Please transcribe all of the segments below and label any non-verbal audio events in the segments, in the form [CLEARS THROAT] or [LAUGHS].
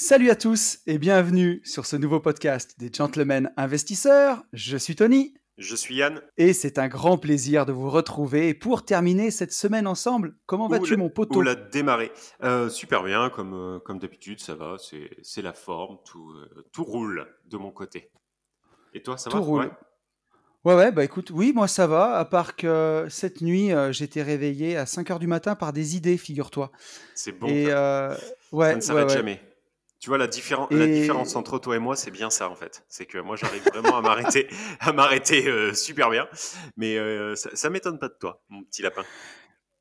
Salut à tous et bienvenue sur ce nouveau podcast des Gentlemen Investisseurs. Je suis Tony. Je suis Yann. Et c'est un grand plaisir de vous retrouver pour terminer cette semaine ensemble. Comment vas-tu, mon poteau? la démarrer. Euh, super bien, comme, euh, comme d'habitude, ça va. C'est la forme, tout, euh, tout roule de mon côté. Et toi, ça Tout va? roule. Ouais, ouais, bah écoute, oui, moi ça va, à part que cette nuit, euh, j'étais réveillé à 5 heures du matin par des idées, figure-toi. C'est bon. Et ça. euh, Ça ouais, ne ouais, s'arrête ouais. jamais. Tu vois, la, différen- la Et- différence entre toi et moi, c'est bien ça, en fait. C'est que moi, j'arrive vraiment à m'arrêter [LAUGHS] à m'arrêter euh, super bien. Mais euh, ça, ça m'étonne pas de toi, mon petit lapin.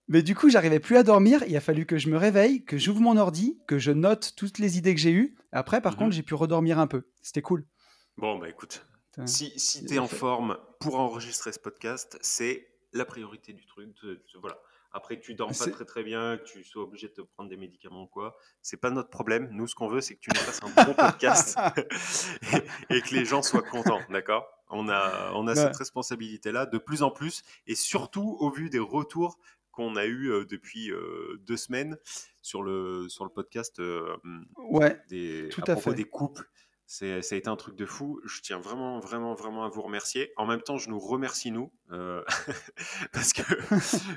Mais du coup, j'arrivais plus à dormir. Il a fallu que je me réveille, que j'ouvre mon ordi, que je note toutes les idées que j'ai eues. Après, par Mhm. contre, j'ai pu redormir un peu. C'était cool. Bon, bah écoute, si, si tu es en fait- forme pour enregistrer ce podcast, c'est la priorité du truc. de- de- voilà. Après, que tu dors pas très très bien, que tu sois obligé de te prendre des médicaments ou quoi, c'est pas notre problème. Nous, ce qu'on veut, c'est que tu nous fasses un bon [LAUGHS] podcast et, [LAUGHS] et que les gens soient contents, d'accord? On a, on a Ouais. cette responsabilité-là de plus en plus et surtout au vu des retours qu'on a eu euh, depuis euh, deux semaines sur le, sur le podcast euh, Ouais, des, Tout à à propos fait. des couples. Ça a été un truc de fou. Je tiens vraiment, vraiment, vraiment à vous remercier. En même temps, je nous remercie nous euh, [LAUGHS] parce que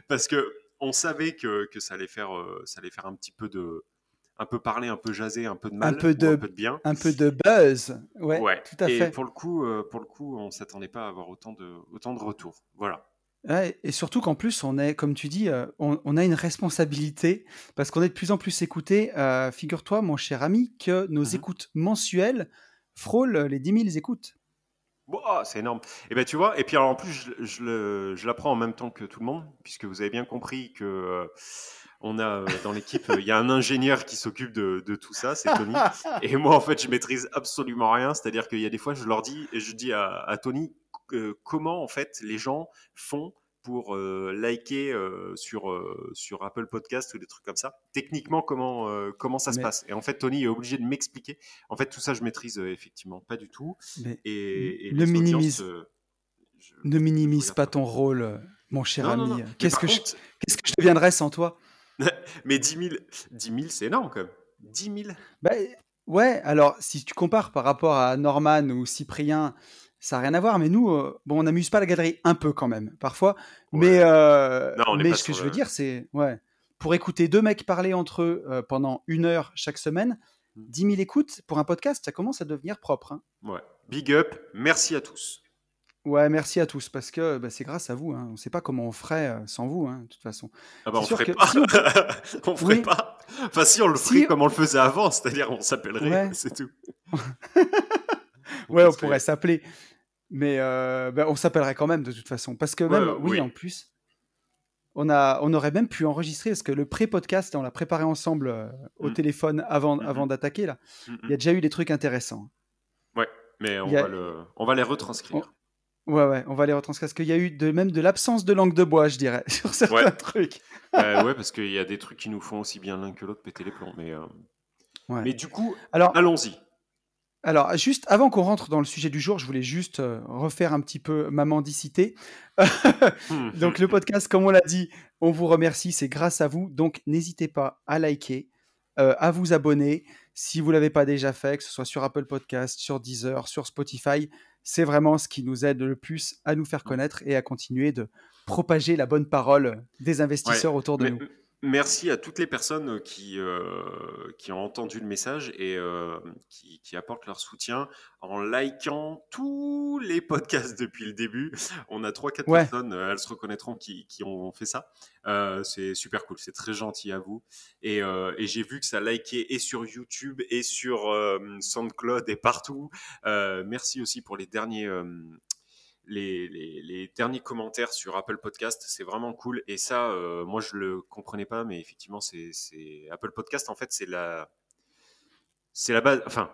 parce que on savait que, que ça allait faire euh, ça allait faire un petit peu de un peu parler, un peu jaser, un peu de mal, peu ou de- un peu de bien. un peu de buzz. Ouais, tout à Et fait. pour le coup, euh, pour le coup, on s'attendait pas à avoir autant de autant de retours. Voilà. Ouais, et surtout qu'en plus, on est, comme tu dis, euh, on, on a une responsabilité parce qu'on est de plus en plus écouté. Euh, Figure-toi, mon cher ami, que nos Mhm. écoutes mensuelles frôlent les 10 000 écoutes. C'est énorme. Et ben tu vois, et puis alors en plus, je, je le- je l'apprends en même temps que tout le monde, puisque vous avez bien compris que euh, on a euh, dans l'équipe, euh, il y a un ingénieur qui s'occupe de, de tout ça, c'est Tony. [LAUGHS] Et moi, en fait, je maîtrise absolument rien. C'est-à-dire qu'il y a des fois, je leur dis, et je dis à, à Tony, euh, comment en fait les gens font pour euh, liker euh, sur, euh, sur Apple Podcast ou des trucs comme ça. Techniquement, comment, comment ça se passe Et en fait, Tony est obligé de m'expliquer. En fait, tout ça, je maîtrise effectivement pas du tout. Mais Et, et Ne minimise- je- ne minimise pas ton rôle, mon cher Non, ami. Qu'est-ce que je, qu'est-ce que je deviendrais sans toi? [LAUGHS] Mais 10 000, 10 000 c'est énorme quand même. 10 000 Bah, ouais, alors si tu compares par rapport à Norman ou Cyprien, ça n'a rien à voir, mais nous, euh, bon, on n'amuse pas la galerie un peu quand même, parfois. Mais, Ouais. euh, Non, mais ce que je veux dire, c'est, ouais, pour écouter deux mecs parler entre eux euh, pendant une heure chaque semaine, Mm. 10 000 écoutes pour un podcast, ça commence à devenir propre. hein. Ouais. Big up, merci à tous. Ouais, merci à tous, parce que bah, c'est grâce à vous. hein. On ne sait pas comment on ferait euh, sans vous, hein, de toute façon. Ah bah on sûr ferait que pas. si on [LAUGHS] on ferait Oui. pas. Enfin si on le Si- ferait comme on le faisait avant, c'est-à-dire on s'appellerait, Ouais. c'est tout. [LAUGHS] Ouais, on pourrait s'appeler. Mais euh, bah, on s'appellerait quand même de toute façon. Parce que Ouais, même, ouais, oui, oui. en plus, on, a, on aurait même pu enregistrer, parce que le pré-podcast, on l'a préparé ensemble euh, au Mm. téléphone avant, avant d'attaquer. là. Il y a déjà eu des trucs intéressants. Mais on a- va le, on va les retranscrire. Ouais, ouais, on va les retranscrire. Parce qu'il y a eu de, même de l'absence de langue de bois, je dirais, [LAUGHS] sur certains Ouais. trucs. Euh, [LAUGHS] ouais, parce qu'il y a des trucs qui nous font aussi bien l'un que l'autre péter les plombs. Mais, euh, Ouais. mais du coup, Alors, allons-y. Alors, juste avant qu'on rentre dans le sujet du jour, je voulais juste euh, refaire un petit peu ma mendicité. [LAUGHS] Donc, le podcast, comme on l'a dit, on vous remercie, c'est grâce à vous. Donc, n'hésitez pas à liker, euh, à vous abonner si vous ne l'avez pas déjà fait, que ce soit sur Apple Podcast, sur Deezer, sur Spotify. C'est vraiment ce qui nous aide le plus à nous faire connaître et à continuer de propager la bonne parole des investisseurs autour de Mais- nous. Merci à toutes les personnes qui, euh, qui ont entendu le message et euh, qui, qui apportent leur soutien en likant tous les podcasts depuis le début. On a 3-4 Ouais. personnes, euh, elles se reconnaîtront, qui, qui ont fait ça. Euh, c'est super cool, c'est très gentil à vous. Et, euh, et j'ai vu que ça likait et sur YouTube et sur euh, SoundCloud et partout. Euh, merci aussi pour les derniers, euh, les, les- les derniers commentaires sur Apple Podcast. C'est vraiment cool. Et ça, euh, moi, je le comprenais pas, mais effectivement, c'est Apple Podcast. En fait, c'est la, c'est la base. Enfin,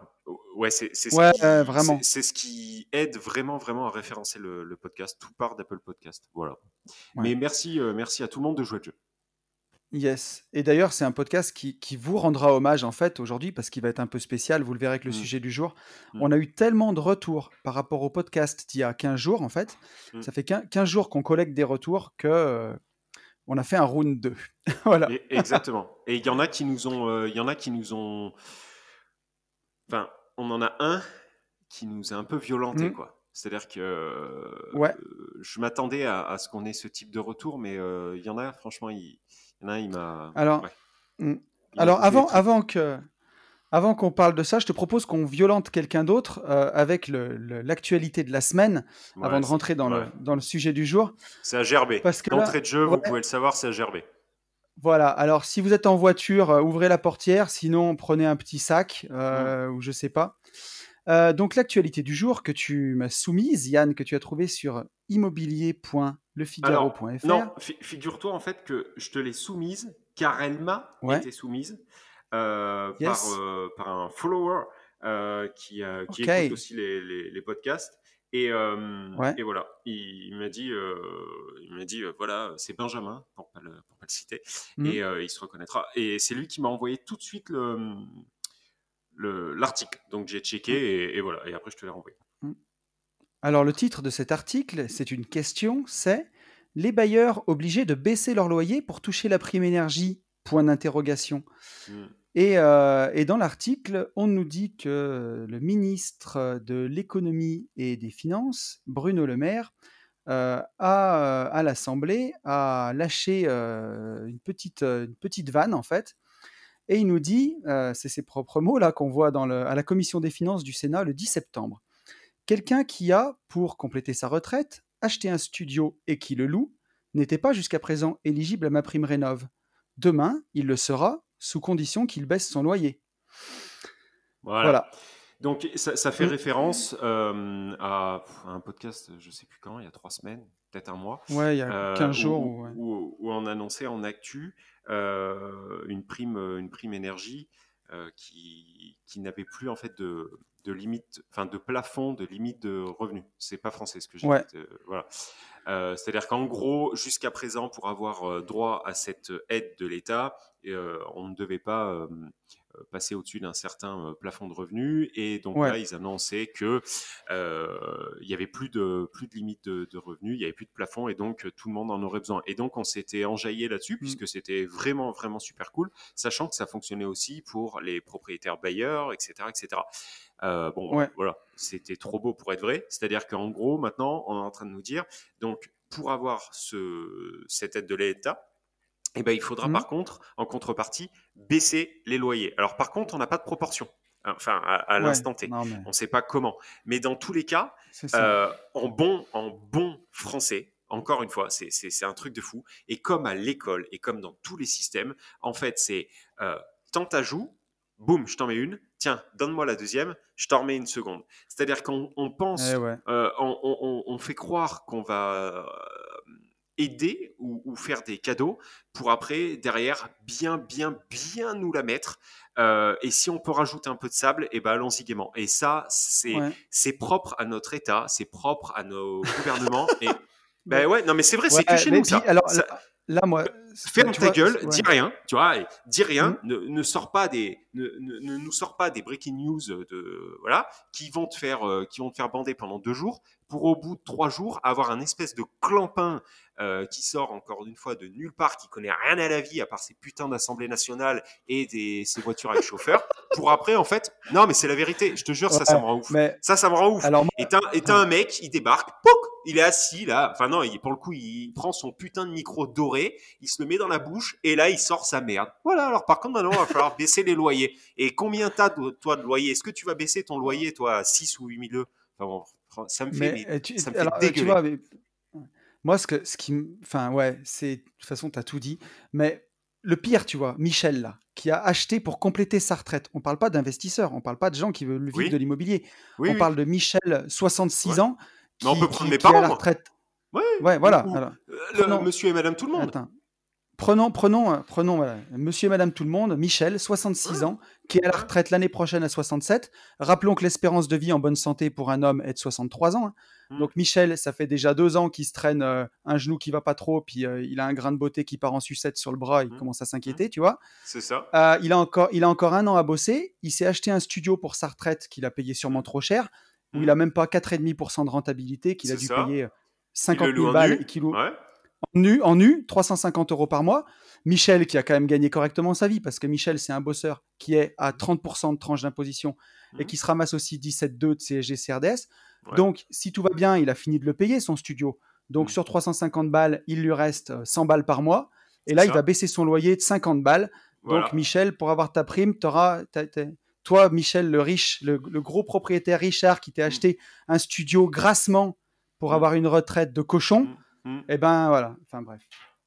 ouais, c'est c'est ce, qui- euh, vraiment. c'est- c'est ce qui aide vraiment, vraiment à référencer le, le podcast. Tout part d'Apple Podcast. Voilà. Ouais. Mais merci, euh, merci à tout le monde de jouer le jeu. Yes. Et d'ailleurs, c'est un podcast qui, qui vous rendra hommage en fait aujourd'hui parce qu'il va être un peu spécial. Vous le verrez avec le Mm. sujet du jour. Mm. On a eu tellement de retours par rapport au podcast d'il y a 15 jours en fait. Mm. Ça fait 15 15 jours qu'on collecte des retours que euh, on a fait un round 2. [LAUGHS] voilà. Et- exactement. Et il y en a qui nous ont, euh, il y en a qui nous ont enfin, on en a un qui nous a un peu violenté, mmh. quoi. C'est-à-dire que ouais. je m'attendais à, ce qu'on ait ce type de retour, mais il y en a, franchement, il, y il m'a. Alors, mmh. alors avant, avant que. Avant qu'on parle de ça, je te propose qu'on violente quelqu'un d'autre avec l'actualité de la semaine, avant de rentrer dans, le, dans le sujet du jour. C'est à gerber. Parce que L'entrée de jeu, vous pouvez le savoir, c'est à gerber. Voilà, alors si vous êtes en voiture, ouvrez la portière, sinon prenez un petit sac, mmh. ou je sais pas. Euh, donc l'actualité du jour que tu m'as soumise, Yann, que tu as trouvé sur immobilier.lefigaro.fr. Non, figure-toi en fait que je te l'ai soumise car elle m'a été soumise euh, euh, par, un follower qui, qui écoute aussi les, podcasts. Et, voilà, il, m'a dit, il m'a dit voilà, c'est Benjamin, pour ne pas, pas, le citer, mmh. et il se reconnaîtra. Et c'est lui qui m'a envoyé tout de suite le, l'article. Donc j'ai checké mm. et, voilà, et après je te l'ai renvoyé. Alors le titre de cet article, c'est une question, c'est les bailleurs obligés de baisser leur loyer pour toucher la prime énergie? Point d'interrogation. Mm. Et, euh, et, dans l'article, on nous dit que le ministre de l'économie et des finances, Bruno Le Maire, euh, a, à l'Assemblée, a lâché euh, une, petite, une petite vanne en fait, et il nous dit, euh, c'est ses propres mots là qu'on voit dans à la commission des finances du Sénat le 10 septembre, quelqu'un qui a, pour compléter sa retraite, acheté un studio et qui le loue, n'était pas jusqu'à présent éligible à ma prime rénov. Demain, il le sera, sous condition qu'il baisse son loyer. Voilà. Donc ça, fait mmh. référence euh, à un podcast, je ne sais plus quand, il y a trois semaines, peut-être un mois. Ouais, il y a 15 euh, jours. Où, où, on annonçait en actu euh, une, prime, une prime énergie qui, qui n'avait plus en fait de, de limite, enfin de plafond, de limite de revenus. C'est pas français ce que j'ai dit. Euh, voilà. C'est-à-dire qu'en gros, jusqu'à présent, pour avoir droit à cette aide de l'État, on ne devait pas euh, passer au-dessus d'un certain euh, plafond de revenus. Et donc là, ils annonçaient que euh, il y avait plus de plus de limite de, revenus, il y avait plus de plafond, et donc tout le monde en aurait besoin. Et donc on s'était enjaillé là-dessus mmh. puisque c'était vraiment vraiment super cool, sachant que ça fonctionnait aussi pour les propriétaires bailleurs, etc., etc. bon, voilà, c'était trop beau pour être vrai. C'est-à-dire qu'en gros, maintenant, on est en train de nous dire, donc pour avoir ce, cette aide de l'État, eh ben, il faudra mmh. par contre, en contrepartie, baisser les loyers. Alors par contre, on n'a pas de proportion. Hein, enfin, à, l'instant T. On ne sait pas comment. Mais dans tous les cas, euh, en, bon, en bon français, encore une fois, c'est un truc de fou. Et comme à l'école et comme dans tous les systèmes, en fait, c'est euh, tant joue, boum, je t'en mets une, tiens, donne-moi la deuxième, je t'en remets une seconde. C'est-à-dire qu'on pense, eh euh, on, on, fait croire qu'on va aider ou, faire des cadeaux pour après, derrière, bien, bien, bien nous la mettre. Euh, et si on peut rajouter un peu de sable, et eh ben allons-y gaiement. Et ça, c'est propre à notre État, c'est propre à nos gouvernements. [LAUGHS] et ben ouais, non mais c'est vrai, c'est que chez nous ça. Alors, là, moi, ferme ta gueule, dis rien, tu vois, dis rien, mmh. ne, ne sors pas des, ne, ne, nous sors pas des breaking news de voilà qui vont te faire, euh, qui vont te faire bander pendant deux jours pour au bout de trois jours avoir un espèce de clampin euh, qui sort encore une fois de nulle part, qui connaît rien à la vie à part ses putains d'Assemblée nationale et des, ses voitures avec chauffeur, pour après en fait, non mais c'est la vérité, je te jure, ça, ça me rend ouf. Ça, ça me rend ouf. Alors, et t'as un mec, il débarque, pouc, il est assis là, enfin non, il, pour le coup, il prend son putain de micro doré, il se le met dans la bouche et là, il sort sa merde. Voilà, alors par contre, maintenant, il va falloir baisser les loyers. Et combien t'as, toi, de loyer Est-ce que tu vas baisser ton loyer, toi, à 6 ou 8 000 enfin, ça me fait, tu, ça me fait dégueuler. Tu vois, moi, ce, que, ce qui. Enfin, ouais, c'est. De toute façon, tu as tout dit. Mais le pire, tu vois, Michel, là, qui a acheté pour compléter sa retraite. On parle pas d'investisseurs, on parle pas de gens qui veulent vivre de l'immobilier. on parle de Michel, 66 ans. Qui, on peut prendre mes parents. la retraite. Ouais, ouais voilà. Euh, monsieur et madame tout le monde. Prenons, prenons, euh, prenons monsieur et madame tout le monde, Michel, 66 ans, qui est à la retraite l'année prochaine à 67. Rappelons que l'espérance de vie en bonne santé pour un homme est de 63 ans. Hein. Mmh. Donc Michel, ça fait déjà deux ans qu'il se traîne euh, un genou qui va pas trop, puis euh, il a un grain de beauté qui part en sucette sur le bras, il mmh. commence à s'inquiéter, mmh. tu vois. C'est ça. il, a encore, il a encore un an à bosser. Il s'est acheté un studio pour sa retraite qu'il a payé sûrement trop cher, où il a même pas 4,5% de rentabilité, qu'il a dû payer 50 000 balles et qu'il loue En nu, en nu, 350 euros par mois. Michel, qui a quand même gagné correctement sa vie, parce que Michel, c'est un bosseur qui est à 30% de tranche d'imposition et Mhm. qui se ramasse aussi 17,2 de CSG CRDS. Ouais. Donc, si tout va bien, il a fini de le payer, son studio. Donc, Mhm. sur 350 balles, il lui reste euh, 100 balles par mois. Et là, il va baisser son loyer de 50 balles. Voilà. Donc, Michel, pour avoir ta prime, t'as- toi, Michel, le riche, le, le gros propriétaire Richard qui t'est Mm. acheté un studio grassement pour Mm. avoir une retraite de cochon, Mm. eh ben voilà. Enfin bref.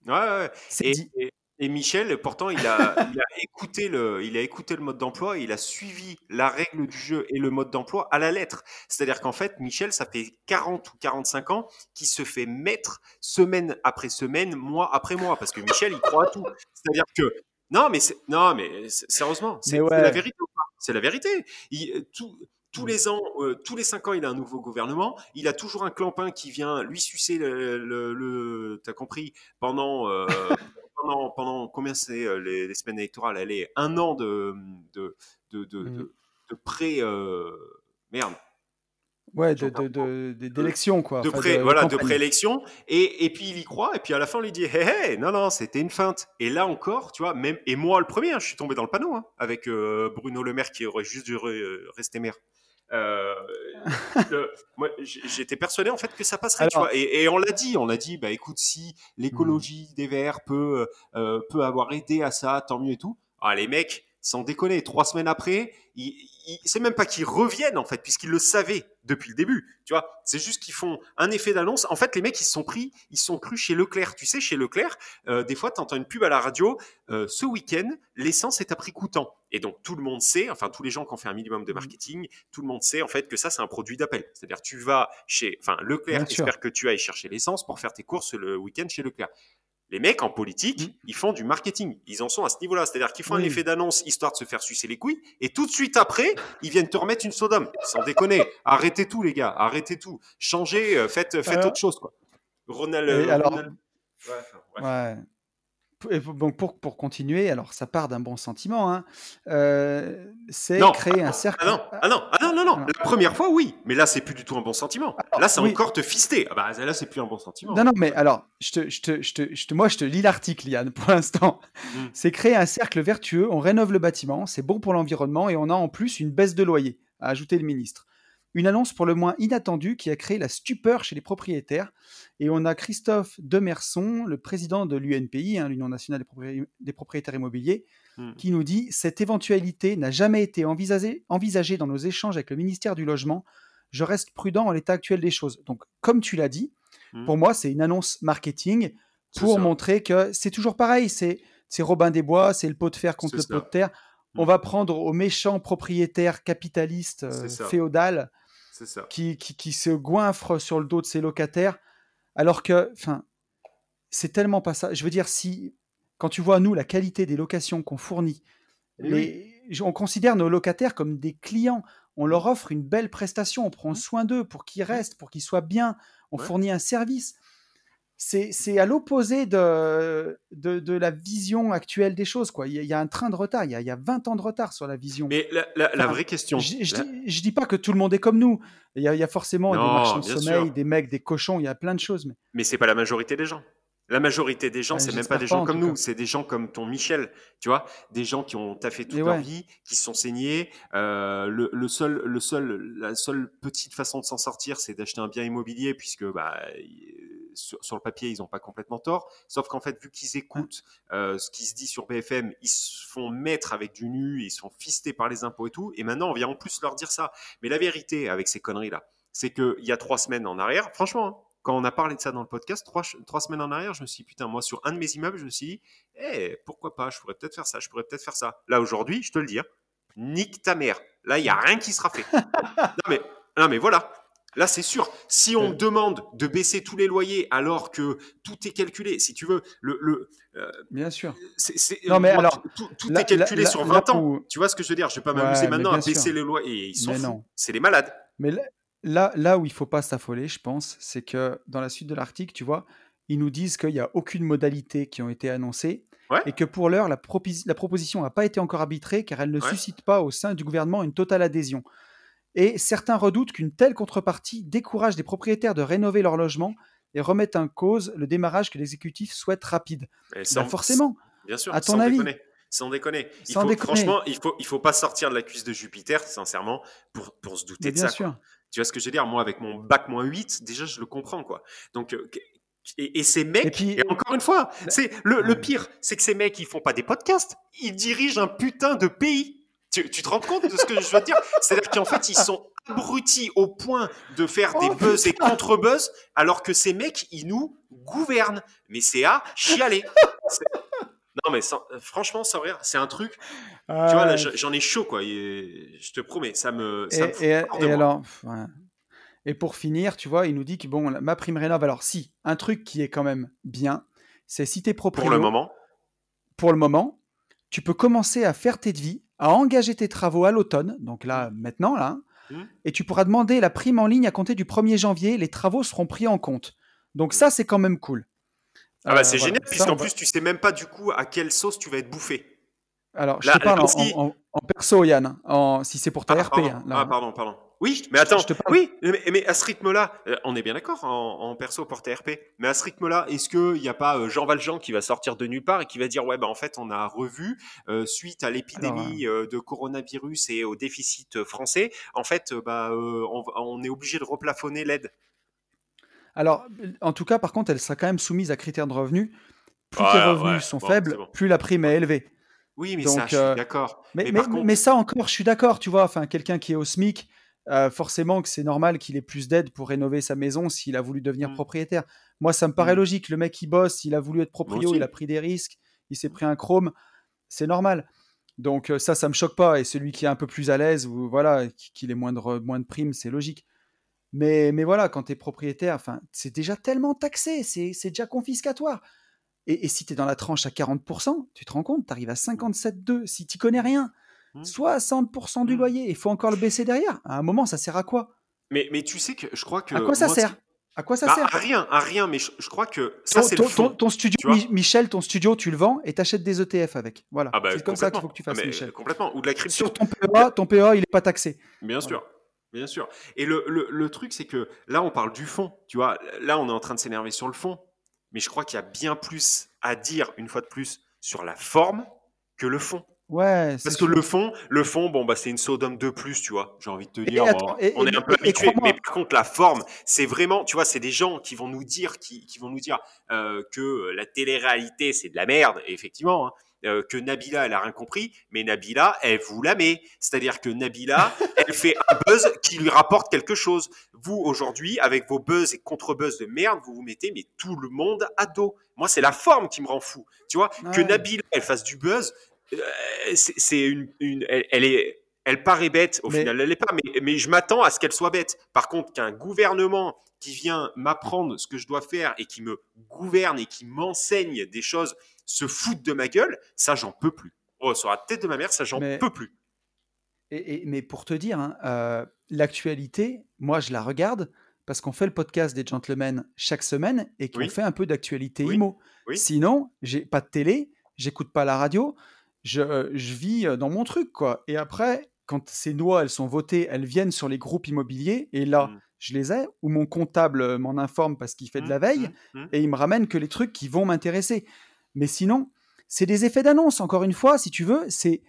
Ouais, ouais. C'est Et, et- et Michel, pourtant, il a, [LAUGHS] il, a écouté le, il a écouté le mode d'emploi, il a suivi la règle du jeu et le mode d'emploi à la lettre. C'est-à-dire qu'en fait, Michel, ça fait 40 ou 45 ans qu'il se fait mettre semaine après semaine, mois après mois, parce que Michel, il croit à tout. C'est-à-dire que non, mais c'est- non, mais c'est- sérieusement, c'est Mais c'est ouais. la vérité. ou pas? C'est la vérité. Il- euh, tout- tous les ans, euh, tous les cinq ans, il a un nouveau gouvernement. Il a toujours un clampin qui vient lui sucer le, le, le- t'as compris, pendant, euh, [LAUGHS] pendant, pendant combien c'est euh, les, les semaines électorales? Allez, un an de, de, de, de, Mm. de, de pré. merde. Ouais, J'en de, de, d'élection quoi. De Enfin, pré, voilà, de préélection. Et, et puis il y croit. Et puis à la fin, on lui dit hé, hé, non, non, c'était une feinte. Et là encore, tu vois, même. Et moi, le premier, hein, je suis tombé dans le panneau hein, avec euh, Bruno Le Maire qui aurait juste dû euh, rester maire. Euh, le- [LAUGHS] moi, j'étais persuadé en fait que ça passerait, tu vois. Et, et on l'a dit, on l'a dit. Bah écoute, si l'écologie des Verts peut euh, peut avoir aidé à ça, tant mieux et tout. Ah les mecs, sans déconner, trois semaines après, ils, ils- c'est même pas qu'ils reviennent en fait, puisqu'ils le savaient depuis le début. Tu vois, c'est juste qu'ils font un effet d'annonce. En fait, les mecs, ils se sont pris, ils sont crus chez Leclerc. Tu sais, chez Leclerc, euh, des fois, tu entends une pub à la radio. euh, ce week-end, l'essence est à prix coûtant. Et donc, tout le monde sait, enfin, tous les gens qui ont fait un minimum de marketing, tout le monde sait en fait que ça, c'est un produit d'appel. C'est-à-dire, tu vas chez, enfin, Leclerc Bien sûr. espère que tu ailles chercher l'essence pour faire tes courses le week-end chez Leclerc. Les mecs en politique, Mm. ils font du marketing. Ils en sont à ce niveau-là. C'est-à-dire qu'ils font un effet d'annonce histoire de se faire sucer les couilles. Et tout de suite après, ils viennent te remettre une sodome. Sans déconner. Arrêtez tout, les gars. Arrêtez tout. Changez, euh, faites, autre chose, quoi. Ronald. Et euh, alors- Ronald- Ouais, enfin, bref. Ouais. Et pour- donc pour, pour continuer, alors ça part d'un bon sentiment, hein, euh, c'est créer un cercle. Ah non, ah non, ah non, non, La première fois, oui. Mais là, c'est plus du tout un bon sentiment. Alors, là, c'est oui. encore te fister. Ah bah, là, c'est plus un bon sentiment. Non, non, mais alors, je te, je te, je te, je te- moi, je te lis l'article, Yann, pour l'instant. Mm. [LAUGHS] C'est créer un cercle vertueux, on rénove le bâtiment, c'est bon pour l'environnement et on a en plus une baisse de loyer, a ajouté le ministre. Une annonce pour le moins inattendue qui a créé la stupeur chez les propriétaires. Et on a Christophe Demerson, le président de l'UNPI, hein, l'Union nationale des, propri- des propriétaires immobiliers, Mm. qui nous dit Cette éventualité n'a jamais été envisagée, envisagée dans nos échanges avec le ministère du Logement. Je reste prudent en l'état actuel des choses. Donc, comme tu l'as dit, Mm. pour moi, c'est une annonce marketing pour montrer que c'est toujours pareil. C'est Robin des Bois, c'est le pot de fer contre le pot de terre. On va prendre aux méchants propriétaires capitalistes euh, ça. ça. qui, qui, qui se goinfrent sur le dos de ses locataires, alors que, enfin, c'est tellement pas ça. Je veux dire, si quand tu vois nous la qualité des locations qu'on fournit, les, on considère nos locataires comme des clients. On leur offre une belle prestation, on prend soin d'eux pour qu'ils restent, pour qu'ils soient bien. On Ouais. fournit un service. C'est à l'opposé de, de, de la vision actuelle des choses. Quoi. Il, y a, il y a un train de retard, il y a, il y a 20 ans de retard sur la vision. Mais la, la- vraie question. Je, la- dis, pas que tout le monde est comme nous. Il y a, il y a forcément des marchands de sommeil, sûr. des mecs, des cochons, il y a plein de choses. Mais... Mais c'est pas la majorité des gens. La majorité des gens, Ouais, c'est même pas des gens en comme nous, c'est des gens comme ton Michel, tu vois, des gens qui ont taffé toute Et leur ouais. vie, qui sont saignés. Euh, le, le seul, le seul, la seule petite façon de s'en sortir, c'est d'acheter un bien immobilier, puisque bah, sur, sur le papier, ils n'ont pas complètement tort. Sauf qu'en fait, vu qu'ils écoutent euh, ce qui se dit sur BFM, ils se font mettre avec du nu, ils se font fister par les impôts et tout. Et maintenant, on vient en plus leur dire ça. Mais la vérité avec ces conneries-là, c'est qu'il y a trois semaines en arrière, franchement, hein, quand on a parlé de ça dans le podcast, trois semaines en arrière, je me suis dit, putain, moi, sur un de mes immeubles, je me suis dit, eh, pourquoi pas, je pourrais peut-être faire ça, je pourrais peut-être faire ça. Là, aujourd'hui, je te le dis, hein, nique ta mère. Là, il n'y a rien qui sera fait. [LAUGHS] non, mais, non, mais voilà. Là, c'est sûr. Si on me demande de baisser tous les loyers alors que tout est calculé, si tu veux, le, le, euh, Bien sûr. c'est- c'est- Non, mais moi, alors, tout, tout là- est calculé là- sur là 20 ans. où- Tu vois ce que je veux dire? Je vais pas m'amuser maintenant à sûr. baisser les loyers. Ils sont. C'est les malades. Mais là, là, là où il faut pas s'affoler, je pense, c'est que dans la suite de l'article, tu vois, ils nous disent qu'il n'y a aucune modalité qui ont été annoncées Ouais. et que pour l'heure, la, proposition n'a pas été encore arbitrée car elle ne Ouais. suscite pas au sein du gouvernement une totale adhésion. Et certains redoutent qu'une telle contrepartie décourage des propriétaires de rénover leur logement, et remettent en cause le démarrage que l'exécutif souhaite rapide. Et Bah, sans- forcément. Bien sûr, À ton sans avis déconner. Sans déconner. Il Sans faut, déconner. Franchement, il faut, il faut pas sortir de la cuisse de Jupiter, sincèrement, pour, pour se douter Mais de bien ça. quoi. sûr. Tu vois ce que je veux dire? Moi, avec mon bac moins 8, déjà, je le comprends. quoi. Donc, euh, et, et ces mecs, Et encore une fois, c'est le, pire, c'est que ces mecs, ils font pas des podcasts, ils dirigent un putain de pays. Tu, tu te rends compte de ce que je veux dire? C'est-à-dire qu'en fait, ils sont abrutis au point de faire des Oh, buzz et contre-buzz, alors que ces mecs, ils nous gouvernent. Mais c'est à chialer. Non, mais sans- franchement, sans rire, c'est un truc. Tu vois, là, j'en ai chaud, quoi. et je te promets, ça me. Ça me Et, fout et- hors de et moi. alors, ouais. et pour finir, tu vois, il nous dit que bon, ma prime rénov. Alors, si, un truc qui est quand même bien, c'est si t'es proprio, Pour le moment. pour le moment, tu peux commencer à faire tes devis, à engager tes travaux à l'automne, donc là, maintenant, là, hein, Mm. et tu pourras demander la prime en ligne à compter du 1er janvier, les travaux seront pris en compte. Donc ça, c'est quand même cool. Ah bah Euh, c'est voilà. génial, Ça, puisqu'en va- plus, tu sais même pas du coup à quelle sauce tu vas être bouffé. Alors, je Là- te parle là en, perso, Yann, en, si c'est pour ta Ah, RP. pardon. hein, là, Ah, pardon, pardon. Oui, mais attends, Je te parle- oui, mais, mais à ce rythme-là, euh, on est bien d'accord en, en perso pour TRP, mais à ce rythme-là, est-ce qu'il n'y a pas euh, Jean Valjean qui va sortir de nulle part et qui va dire, ouais, bah en fait, on a revu, euh, suite à l'épidémie euh, de coronavirus et au déficit français, en fait, bah, euh, on, est obligé de replafonner l'aide? Alors, en tout cas, par contre, elle sera quand même soumise à critères de revenus. Plus Ouais, tes revenus ouais, sont bon, faibles, bon. plus la prime est élevée. Oui, mais Donc, ça, je suis d'accord. Mais, Mais mais, par contre- mais ça encore, je suis d'accord, tu vois. Enfin, quelqu'un qui est au SMIC, euh, forcément que c'est normal qu'il ait plus d'aide pour rénover sa maison s'il a voulu devenir Mm. propriétaire. Moi, ça me paraît Mm. logique. Le mec, il bosse, il a voulu être proprio, il a pris des risques, il s'est pris un chrome, c'est normal. Donc euh, ça, ça me choque pas. Et celui qui est un peu plus à l'aise, ou voilà, qui- qu'il ait moins de, moins de primes, c'est logique. Mais, mais voilà, quand tu es propriétaire, enfin, c'est déjà tellement taxé, c'est déjà confiscatoire. Et, et si tu es dans la tranche à 40%, tu te rends compte, tu arrives à 57,2. Si tu connais rien. 60% du Mm. loyer, il faut encore le baisser derrière. À un moment, ça sert à quoi? Mais, mais tu sais que je crois que. À quoi ça moi, sert? À quoi ça Bah, sert? à rien, à rien, mais je, je crois que ça, ton, c'est ton- ton- ton studio, tu vois Mi- Michel, ton studio, tu le vends et t'achètes des ETF avec. Voilà. Ah bah, c'est comme ça qu'il complètement. faut que tu fasses, Ah, mais, Michel. Complètement. Ou de la crypto. Sur ton PEA, ton PEA, il n'est pas taxé. Bien sûr. Bien sûr. Et le, le, le truc, c'est que là, on parle du fond. Tu vois, là, on est en train de s'énerver sur le fond. Mais je crois qu'il y a bien plus à dire, une fois de plus, sur la forme que le fond. Ouais, Parce que sûr. le fond, le fond, bon, bah, c'est une Sodome de plus, tu vois. J'ai envie de te dire, attends, on, et- on et- est un peu habitué. Mais par contre, la forme, c'est vraiment, tu vois, c'est des gens qui vont nous dire, qui, qui vont nous dire euh, que la télé-réalité, c'est de la merde. Et effectivement, hein, euh, que Nabila, elle a rien compris, mais Nabila, elle vous la met. C'est-à-dire que Nabila, [LAUGHS] elle fait un buzz qui lui rapporte quelque chose. Vous, aujourd'hui, avec vos buzz et contre-buzz de merde, vous vous mettez mais tout le monde à dos. Moi, c'est la forme qui me rend fou. Tu vois, que. Nabila, elle fasse du buzz, euh, c'est c'est une, une- elle, elle est, elle paraît bête. Au Mais- final, elle l'est pas. Mais, mais je m'attends à ce qu'elle soit bête. Par contre, qu'un gouvernement qui vient m'apprendre ce que je dois faire et qui me gouverne et qui m'enseigne des choses se fout de ma gueule, ça, j'en peux plus. Oh, sur la tête de ma mère, ça, j'en Mais- peux plus. Et, et- mais pour te dire, hein, euh, l'actualité, moi, je la regarde parce qu'on fait le podcast des gentlemen chaque semaine et qu'on Oui. fait un peu d'actualité Oui. IMO. Oui. Sinon, j'ai pas de télé, j'écoute pas la radio, je, euh, je vis euh, dans mon truc, quoi. Et après, quand ces lois, elles sont votées, elles viennent sur les groupes immobiliers et là, Mm. je les ai, ou mon comptable euh, m'en informe parce qu'il fait de la veille Mm, mm. et il me ramène que les trucs qui vont m'intéresser. Mais sinon, c'est des effets d'annonce. Encore une fois, si tu veux, c'est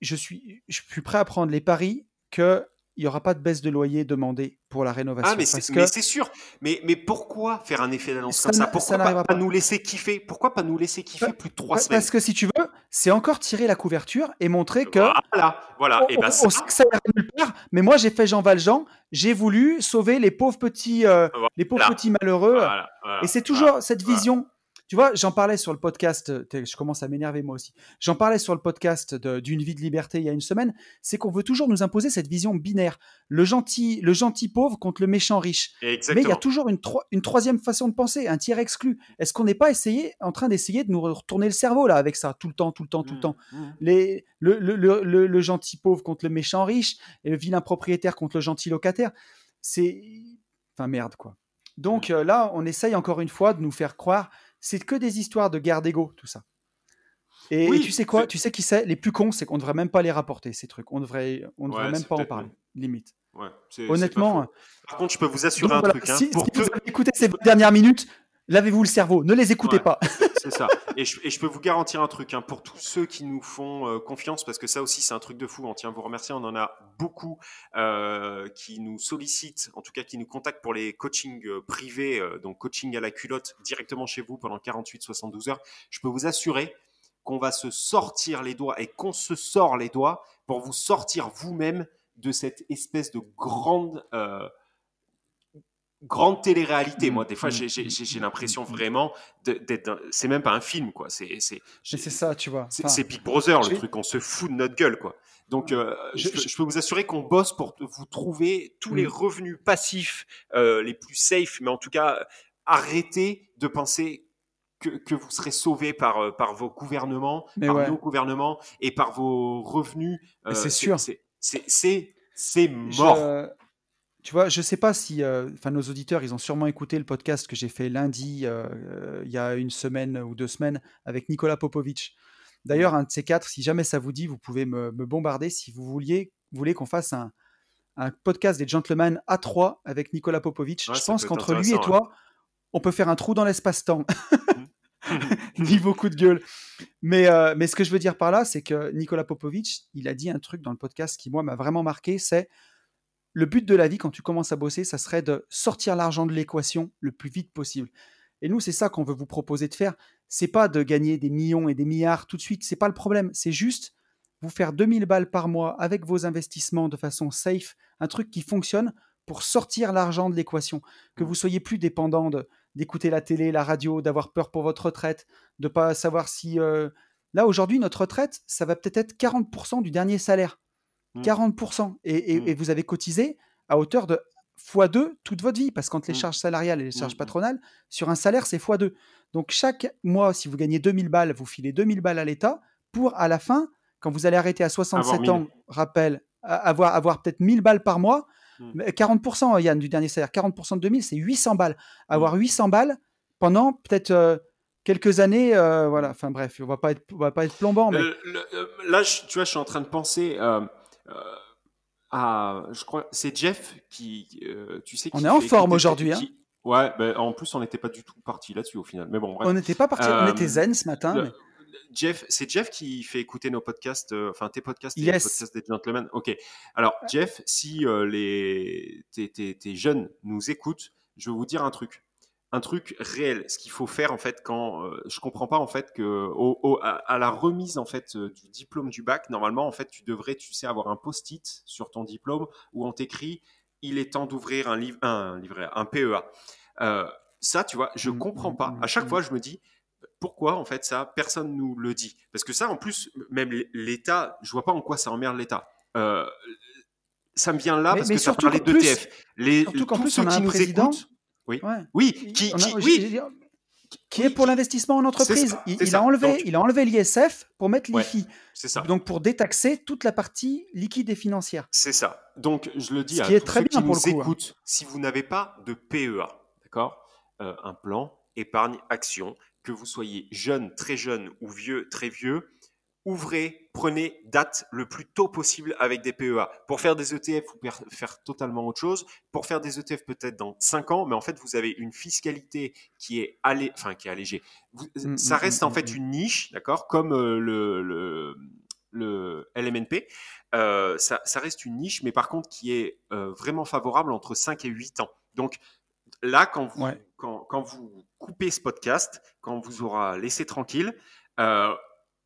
je suis je suis prêt à prendre les paris que il y aura pas de baisse de loyer demandée pour la rénovation Ah, mais c'est que sûr. Mais, mais pourquoi faire un effet d'annonce comme ça? Pourquoi ça pas, pas pas. nous laisser kiffer? Pourquoi pas nous laisser kiffer plus de trois semaines? parce que si tu veux, c'est encore tirer la couverture et montrer que Voilà, voilà. on, Et ben on- ça, on sait que ça ira nulle part, mais moi j'ai fait Jean Valjean, j'ai voulu sauver les pauvres petits euh, Voilà. les pauvres petits malheureux voilà, voilà, Et c'est toujours cette vision. Tu vois, j'en parlais sur le podcast, euh, je commence à m'énerver moi aussi. J'en parlais sur le podcast d'une vie de liberté il y a une semaine. C'est qu'on veut toujours nous imposer cette vision binaire. Le gentil, le gentil pauvre contre le méchant riche. Mais il y a toujours une, une troisième façon de penser, un tiers exclu. Est-ce qu'on n'est pas essayé, en train d'essayer de nous retourner le cerveau là avec ça, tout le temps, tout le temps, tout le Mm, temps? mm. les, le, le, le, le- le gentil pauvre contre le méchant riche et le vilain propriétaire contre le gentil locataire. C'est. Enfin, merde, quoi. Donc euh, là, on essaye encore une fois de nous faire croire. C'est que des histoires de guerre d'ego, tout ça. Et, Oui, tu sais quoi? Tu sais qui c'est? Les plus cons, c'est qu'on ne devrait même pas les rapporter, ces trucs. On devrait, on devrait Ouais, même pas en parler. limite. Ouais, Honnêtement. Par contre, je peux vous assurer Donc un voilà, truc. hein, si, pour si que- vous avez écouté ces dernières minutes, lavez-vous le cerveau, ne les écoutez Ouais. pas. C'est [LAUGHS] ça. Et je, et je peux vous garantir un truc, hein, pour tous ceux qui nous font euh, confiance, parce que ça aussi c'est un truc de fou, on tient à vous remercier, on en a beaucoup euh, qui nous sollicitent, en tout cas qui nous contactent pour les coachings euh, privés, donc coaching à la culotte directement chez vous pendant 48-72 heures. Je peux vous assurer qu'on va se sortir les doigts et qu'on se sort les doigts pour vous sortir vous-même de cette espèce de grande... euh, grande télé-réalité. Moi, des fois, Mm, j'ai- mm, mm, l'impression mm, mm. vraiment d'être. C'est même pas un film, quoi. C'est c'est- Mais c'est ça, tu vois. c'est- Enfin, c'est Big Brother, le truc. On se fout de notre gueule, quoi. Donc, euh, je, Je- peux- je- je peux vous assurer qu'on bosse pour vous trouver tous les Mm. revenus passifs euh, les plus safe, mais en tout cas, arrêtez de penser que, que vous serez sauvé par, euh, par vos gouvernements, Mais par ouais. nos gouvernements et par vos revenus. Mais c'est sûr. C'est c'est je- mort. Tu vois, je sais pas si, euh, nos auditeurs, ils ont sûrement écouté le podcast que j'ai fait lundi, euh, il y a une semaine ou deux semaines, avec Nicolas Popovic. D'ailleurs, un de ces quatre, si jamais ça vous dit, vous pouvez me, me bombarder si vous vouliez, voulez qu'on fasse un, un podcast des gentlemen à trois avec Nicolas Popovic. Ouais, je pense qu'entre lui et toi, on peut faire un trou dans l'espace-temps. [LAUGHS] Mhm. Niveau coup de gueule. Mais, euh, mais ce que je veux dire par là, c'est que Nicolas Popovic, il a dit un truc dans le podcast qui, moi, m'a vraiment marqué, c'est le but de la vie quand tu commences à bosser, ça serait de sortir l'argent de l'équation le plus vite possible. Et nous, c'est ça qu'on veut vous proposer de faire. C'est pas de gagner des millions et des milliards tout de suite, c'est pas le problème. C'est juste vous faire 2000 balles par mois avec vos investissements de façon safe, un truc qui fonctionne pour sortir l'argent de l'équation, que vous soyez plus dépendant d'écouter la télé, la radio, d'avoir peur pour votre retraite, de pas savoir si euh, là aujourd'hui notre retraite, ça va peut-être être 40% du dernier salaire. Mm. 40%. Et, et- Mm. et vous avez cotisé à hauteur de x2 toute votre vie, parce que quand les Mm. charges salariales et les charges Mm. patronales, sur un salaire, c'est x2. Donc chaque mois, si vous gagnez 2000 balles, vous filez 2000 balles à l'État pour, à la fin, quand vous allez arrêter à 67 Avoir ans, 1000. rappel, avoir, avoir peut-être 1000 balles par mois, Mm. mais 40%, Yann, du dernier salaire, 40% de 2000, c'est 800 balles. Avoir 800 balles pendant peut-être euh, quelques années, euh, voilà, enfin bref, on va pas être, on va pas être plombant, mais... Le- euh, là, je- tu vois, je suis en train de penser euh, euh, à, je crois, c'est Jeff qui, euh, tu sais, On qui est en forme aujourd'hui, hein. qui- Ouais, ben, en plus, on n'était pas du tout parti là-dessus au final. Mais bon, bref. On n'était pas parti, on Euh, était zen ce matin. Le- mais- Jeff, c'est Jeff qui fait écouter nos podcasts, euh, enfin tes podcasts et Yes. les podcasts des gentlemen. Ok. Alors Jeff, si euh, les tes, tes- tes jeunes nous écoutent, je vais vous dire un truc, un truc réel. Ce qu'il faut faire en fait quand euh, je comprends pas en fait que au- au- à, à la remise en fait euh, du diplôme du bac, normalement en fait tu devrais, tu sais, avoir un post-it sur ton diplôme où on t'écrit il est temps d'ouvrir un livre, un livret, un PEA. Euh, ça, tu vois, je Mm, comprends mm, pas. mm, À chaque fois, je me dis pourquoi en fait ça personne nous le dit? Parce que ça en plus même l'État je vois pas en quoi ça emmerde l'État Euh, ça me vient là Mais- parce mais que ça parlait d'ETF les surtout qu'en plus, ceux on a qui un nous président- écoutent oui Ouais. oui qui, a- oui qui est pour l'investissement en entreprise. ça, il, a enlevé, Donc- il a enlevé l'ISF pour mettre Ouais. l'IFI. c'est ça Donc pour détaxer toute la partie liquide et financière. C'est ça. Donc, je le dis Ce à qui est tous très ceux bien qui pour nous le coup, hein. écoutent, si vous n'avez pas de PEA, d'accord, Euh, un plan épargne action, que vous soyez jeune, très jeune ou vieux, très vieux, ouvrez, prenez date le plus tôt possible avec des PEA. Pour faire des ETF ou per- faire totalement autre chose, pour faire des ETF peut-être dans 5 ans, mais en fait, vous avez une fiscalité qui est, allé... enfin, qui est allégée. Vous- Mm, ça mm, reste mm, en fait mm. une niche, d'accord, comme euh, le, le, le LMNP. Euh, ça, ça reste une niche, mais par contre qui est euh, vraiment favorable entre 5 et 8 ans. Donc là, quand vous, Ouais. quand, quand vous coupez ce podcast, quand on vous aura laissé tranquille, euh,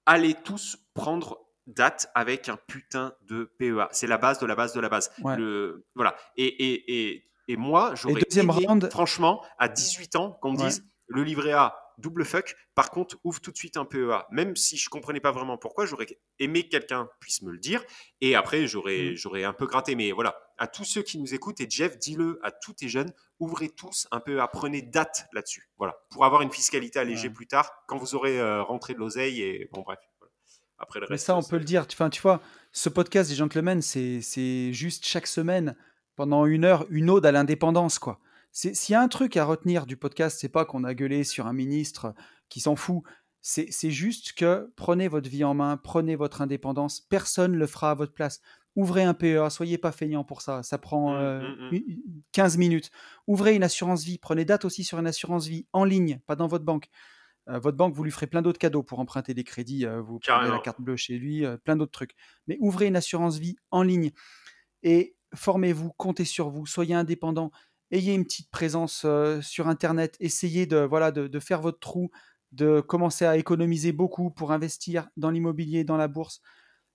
allez tous prendre date avec un putain de PEA. C'est la base de la base de la base. Ouais. Le, voilà. Et, et, et, et moi, j'aurais deuxième aimé, round- franchement, à 18 ans, qu'on me Ouais. dise le livret A, double fuck. Par contre, ouvre tout de suite un PEA. Même si je comprenais pas vraiment pourquoi, j'aurais aimé que quelqu'un puisse me le dire. Et après, j'aurais, Mm. j'aurais un peu gratté. Mais voilà, à tous ceux qui nous écoutent, et Jeff, dis-le à tous tes jeunes, ouvrez tous un PEA. Prenez date là-dessus. Voilà, pour avoir une fiscalité allégée Ouais. plus tard, quand vous aurez euh, rentré de l'oseille. Et bon, bref. voilà. Après le Mais reste. ça, on c'est- peut le dire. Enfin, tu vois, ce podcast des gentlemen, c'est c'est juste chaque semaine, pendant une heure, une ode à l'indépendance, quoi. C'est- S'il y a un truc à retenir du podcast, c'est pas qu'on a gueulé sur un ministre qui s'en fout. C'est juste que prenez votre vie en main, prenez votre indépendance. Personne le fera à votre place. ouvrez un PEA, soyez pas feignant pour ça, ça prend Mmh, mmh, mmh. 15 minutes. Ouvrez une assurance vie, prenez date aussi sur une assurance vie en ligne, pas dans votre banque. Euh, votre banque, vous lui ferez plein d'autres cadeaux pour emprunter des crédits, euh, vous prenez la Carrément. carte bleue chez lui, euh, plein d'autres trucs. Mais ouvrez une assurance vie en ligne et formez-vous, comptez sur vous, soyez indépendant, ayez une petite présence euh, sur Internet, essayez de, voilà, de, de faire votre trou, de commencer à économiser beaucoup pour investir dans l'immobilier, dans la bourse.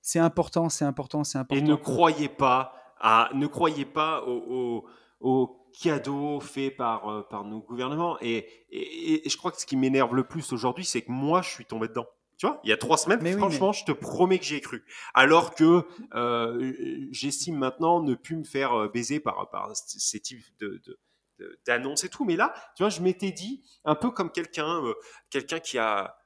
C'est important, c'est important, c'est Et ne important. croyez pas à, ne croyez pas aux, aux- aux cadeaux faits par, euh, par nos gouvernements. Et, et- et je crois que ce qui m'énerve le plus aujourd'hui, c'est que moi, je suis tombé dedans. Tu vois, il y a trois semaines, Mais oui, franchement, je te promets que j'y ai cru. Alors que euh, j'estime maintenant ne plus me faire euh, baiser par, par ces types de, de- de- d'annonces et tout. Mais là, tu vois, je m'étais dit, un peu comme quelqu'un euh, quelqu'un qui a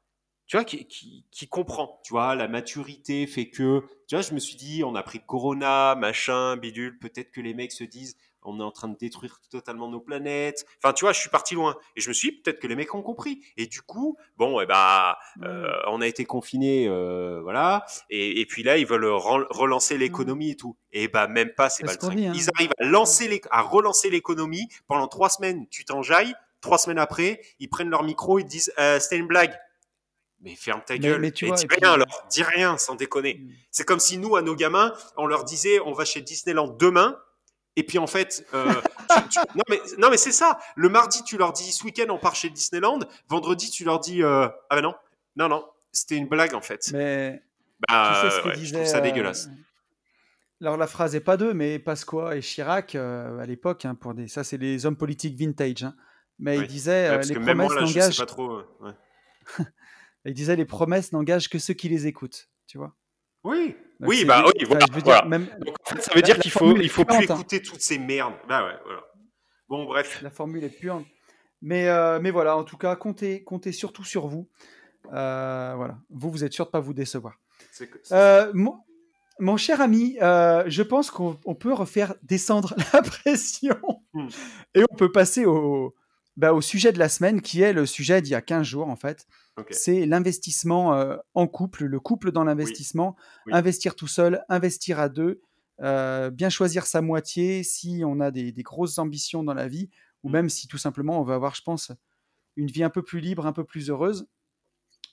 tu vois, qui, qui, qui comprend, tu vois, la maturité fait que, tu vois, je me suis dit, on a pris Corona, machin, bidule, peut-être que les mecs se disent, on est en train de détruire totalement nos planètes. Enfin, tu vois, je suis parti loin. Et je me suis dit, peut-être que les mecs ont compris. Et du coup, bon, eh ben, euh, on a été confinés, euh, voilà. Et, et puis là, ils veulent relancer l'économie et tout. Et bah, même pas, c'est pas le truc. hein. Ils arrivent à, lancer les, à relancer l'économie. Pendant trois semaines, tu t'enjailles. Trois semaines après, ils prennent leur micro, ils disent, euh, c'était une blague. Mais ferme ta gueule. mais tu Et dis et puis- rien alors. Dis rien, sans déconner. Mm. C'est comme si nous, à nos gamins, on leur disait on va chez Disneyland demain. Et puis en fait, euh, tu- tu- non mais, non, mais c'est ça. Le mardi, tu leur dis ce week-end, on part chez Disneyland. Vendredi, tu leur dis euh, ah ben non, non, non, c'était une blague en fait. Mais bah, tu sais ce que ouais, je disait. trouve ça euh, dégueulasse. Alors la phrase est pas d'eux, mais Pasqua et Chirac à l'époque, hein, pour des, ça c'est les hommes politiques vintage. hein. Mais Oui. ils disaient Ouais, les promesses je n'engagent. pas trop. ouais. [LAUGHS] Ils disaient les promesses n'engagent que ceux qui les écoutent. Tu vois. Oui, Donc, oui, bah oui, voilà. dire, voilà. même Donc en fait, ça veut la- dire qu'il faut, il faut plus hein. écouter toutes ces merdes. Bah ouais, voilà. Bon, bref. la formule est puante. Mais, euh, mais voilà, en tout cas, comptez, comptez surtout sur vous. Euh, voilà, vous, vous êtes sûr de pas vous décevoir. Euh, mon, mon cher ami, je pense qu'on on peut refaire descendre [LAUGHS] la pression Hmm. et on peut passer au, bah, au sujet de la semaine qui est le sujet d'il y a 15 jours en fait. C'est l'investissement euh, en couple, le couple dans l'investissement, Oui. investir tout seul, investir à deux, euh, bien choisir sa moitié si on a des, des grosses ambitions dans la vie ou Mm. même si tout simplement on veut avoir, je pense, une vie un peu plus libre, un peu plus heureuse.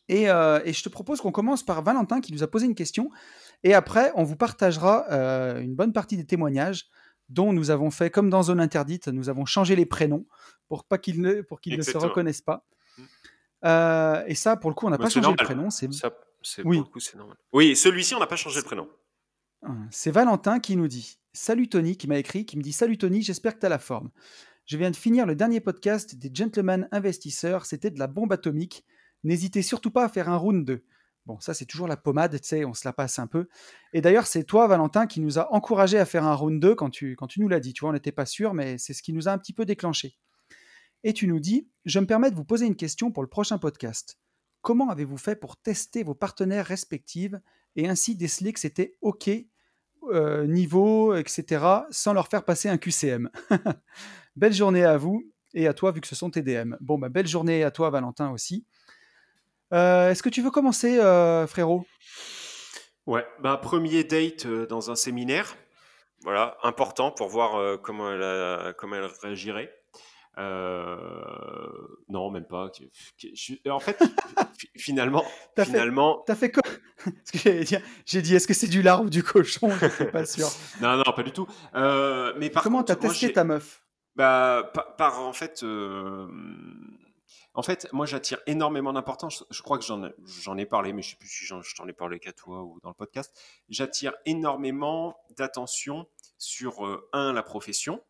Et, euh, et je te propose qu'on commence par Valentin qui nous a posé une question. Et après, on vous partagera une bonne partie des témoignages dont nous avons fait, comme dans Zone Interdite, nous avons changé les prénoms pour pas qu'ils ne, pour qu'ils ne se reconnaissent pas. Mm. Euh, et ça, pour le coup, on n'a Mais pas changé le prénom. C'est Ça, c'est Oui. pour le coup, c'est normal. Oui, celui-ci, on n'a pas changé le prénom. C'est Valentin qui nous dit Salut Tony, qui m'a écrit, qui me dit Salut Tony, j'espère que tu as la forme. Je viens de finir le dernier podcast des Gentlemen Investisseurs, c'était de la bombe atomique. N'hésitez surtout pas à faire un round 2. Bon, ça c'est toujours la pommade, tu sais, on se la passe un peu. Et d'ailleurs, c'est toi, Valentin, qui nous a encouragé à faire un round 2 quand tu, quand tu nous l'as dit. Tu vois, on n'était pas sûr, mais c'est ce qui nous a un petit peu déclenché. Et tu nous dis Je me permets de vous poser une question pour le prochain podcast. Comment avez-vous fait pour tester vos partenaires respectifs et ainsi déceler que c'était OK euh, niveau, etc., sans leur faire passer un QCM. [LAUGHS] belle journée à vous et à toi, vu que ce sont tes DM. Bon, bah, belle journée à toi, Valentin, aussi. Euh, Est-ce que tu veux commencer, euh, frérot? Ouais, bah, premier date euh, dans un séminaire. Voilà, important pour voir comment, elle a- comment elle réagirait. Non, même pas. En fait, [LAUGHS] fi- finalement, finalement, T'as fait [LAUGHS] quoi J'ai dit, est-ce que c'est du lard ou du cochon? Je suis pas sûr. [LAUGHS] non, non, pas du tout. Mais par Comment t'as testé ta meuf? Bah, par, par, en fait, en fait, moi j'attire énormément d'importance. Je, crois que j'en ai, parlé, mais je sais plus si je t'en ai parlé qu'à toi ou dans le podcast. J'attire énormément d'attention sur euh, un la profession,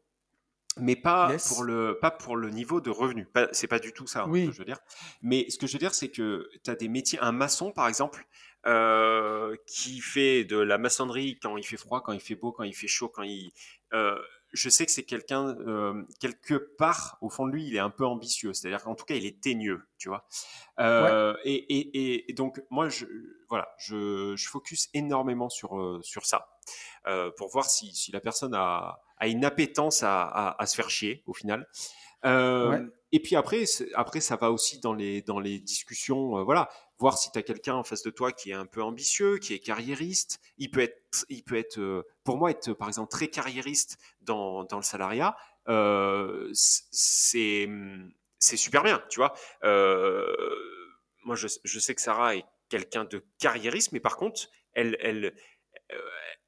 mais pas Yes. pour le pas pour le niveau de revenu. C'est pas du tout ça hein, Oui. ce que je veux dire. Mais ce que je veux dire, c'est que tu as des métiers, un maçon par exemple, euh, qui fait de la maçonnerie quand il fait froid, quand il fait beau, quand il fait chaud, quand il euh, je sais que c'est quelqu'un, euh, quelque part, au fond de lui, il est un peu ambitieux. C'est-à-dire qu'en tout cas, il est teigneux, tu vois. Euh, et, et- et- et donc, moi, je, voilà, je, je focus énormément sur, euh, sur ça, euh, pour voir si, si la personne a, a une appétence à, se faire chier au final. Euh, et puis après, après, ça va aussi dans les, dans les discussions, voilà, voir si tu as quelqu'un en face de toi qui est un peu ambitieux, qui est carriériste. Il peut être, il peut être pour moi, être par exemple très carriériste dans, dans le salariat, c'est super bien, tu vois. moi, je, je, sais que Sarah est quelqu'un de carriériste, mais par contre, elle, elle, euh,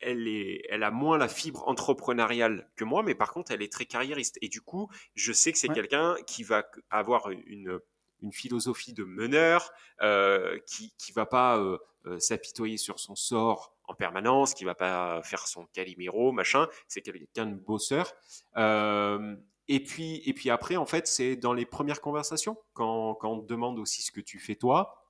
elle, est, elle a moins la fibre entrepreneuriale que moi, mais par contre, elle est très carriériste. Et du coup, je sais que c'est quelqu'un qui va avoir une, une philosophie de meneur, euh, qui ne va pas euh, s'apitoyer sur son sort en permanence, qui va pas faire son calimero, machin. C'est quelqu'un de bosseur. et puis, et puis après, en fait, c'est dans les premières conversations, quand, quand on te demande aussi ce que tu fais toi,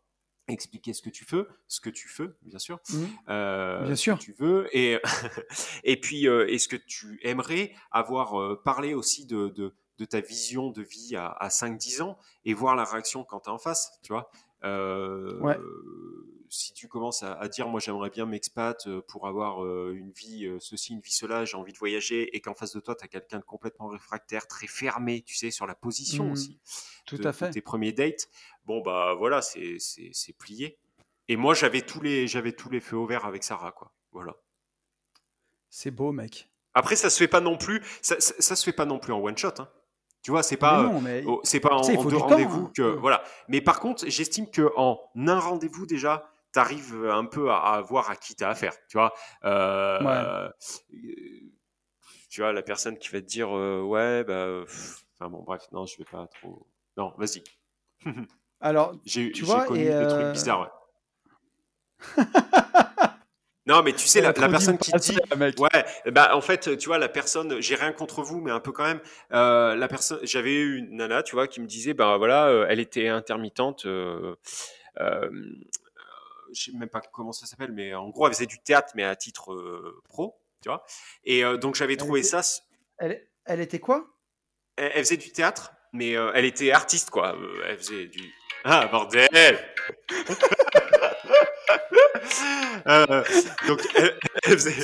expliquer ce que tu veux, ce que tu veux, bien sûr, mmh. euh, bien sûr, tu veux, et [LAUGHS] et puis euh, est-ce que tu aimerais avoir euh, parlé aussi de, de, de, ta vision de vie à, à 5-10 ans et voir la réaction quand tu en face, tu vois? Ouais si tu commences à, dire moi j'aimerais bien m'expat pour avoir une vie ceci, une vie cela, j'ai envie de voyager, et qu'en face de toi tu as quelqu'un de complètement réfractaire, très fermé, tu sais, sur la position mmh. aussi. Tout à fait. tes premiers dates, bon bah voilà, c'est plié. Et moi j'avais tous les j'avais tous les feux au vert avec Sarah quoi. Voilà. C'est beau mec. Après ça se fait pas non plus, ça, ça, se fait pas non plus en one shot. Hein. Tu vois, c'est pas, c'est pas en, deux rendez-vous hein. que, voilà. Mais par contre, j'estime que en un rendez-vous déjà, tu arrives un peu à, voir à qui tu as affaire. Tu vois, euh, tu vois, la personne qui va te dire euh, ouais, bah, enfin bon, bref, non, je vais pas trop. Non, vas-y. [LAUGHS] Alors, j'ai connu des trucs euh. [LAUGHS] Non, mais tu sais, la, personne qui dit, ouais, bah en fait, tu vois, la personne, j'ai rien contre vous, mais un peu quand même. la personne, j'avais eu une nana, tu vois, qui me disait, ben voilà, elle était intermittente. Euh, je sais même pas comment ça s'appelle, mais en gros, elle faisait du théâtre, mais à titre euh, pro, tu vois. Et euh, donc, j'avais trouvé ça. Elle, elle, était quoi? Elle, faisait du théâtre, mais euh, elle était artiste, quoi. elle faisait du. Ah, bordel [LAUGHS] Donc, elle, faisait.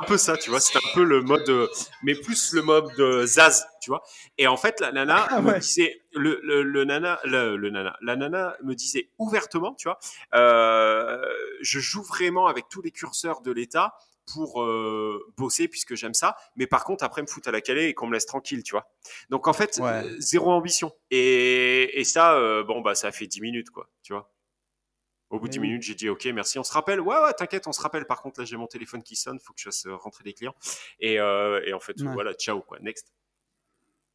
un peu ça, tu vois. C'est un peu le mode, mais plus le mode Zaz, tu vois. Et en fait, la nana ah me disait, le, le, nana, le, nana, la nana me disait ouvertement, tu vois, euh, je joue vraiment avec tous les curseurs de l'État pour euh, bosser puisque j'aime ça, mais par contre après me foutre à la calée et qu'on me laisse tranquille, tu vois. Donc en fait, euh, zéro ambition. Et, et ça, bon bah ça a fait 10 minutes, quoi, tu vois. Au bout de 10 minutes, j'ai dit OK, merci. On se rappelle. Ouais, ouais, t'inquiète, on se rappelle. Par contre, là, j'ai mon téléphone qui sonne. Faut que je fasse euh, rentrer des clients. Et, euh, et en fait, voilà, ciao, quoi. Next.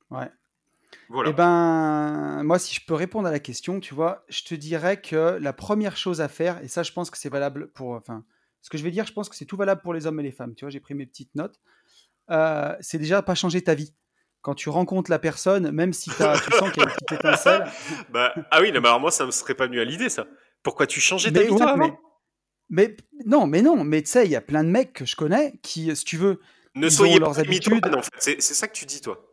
Ouais. Voilà. Eh ben, moi, si je peux répondre à la question, tu vois, je te dirais que la première chose à faire, et ça, je pense que c'est valable pour. Enfin, ce que je vais dire, je pense que c'est tout valable pour les hommes et les femmes. Tu vois, j'ai pris mes petites notes. Euh, c'est déjà pas changer ta vie quand tu rencontres la personne, même si as, tu sens qu'il y a une petite étincelle. [LAUGHS] bah, ah oui, mais alors moi, ça me serait pas venu à l'idée, ça. Pourquoi tu changeais ta vie, toi, mais, non, mais non, mais tu sais, il y a plein de mecs que je connais qui, si tu veux, ne soyez pas leurs habitudes. En fait. C'est ça que tu dis, toi.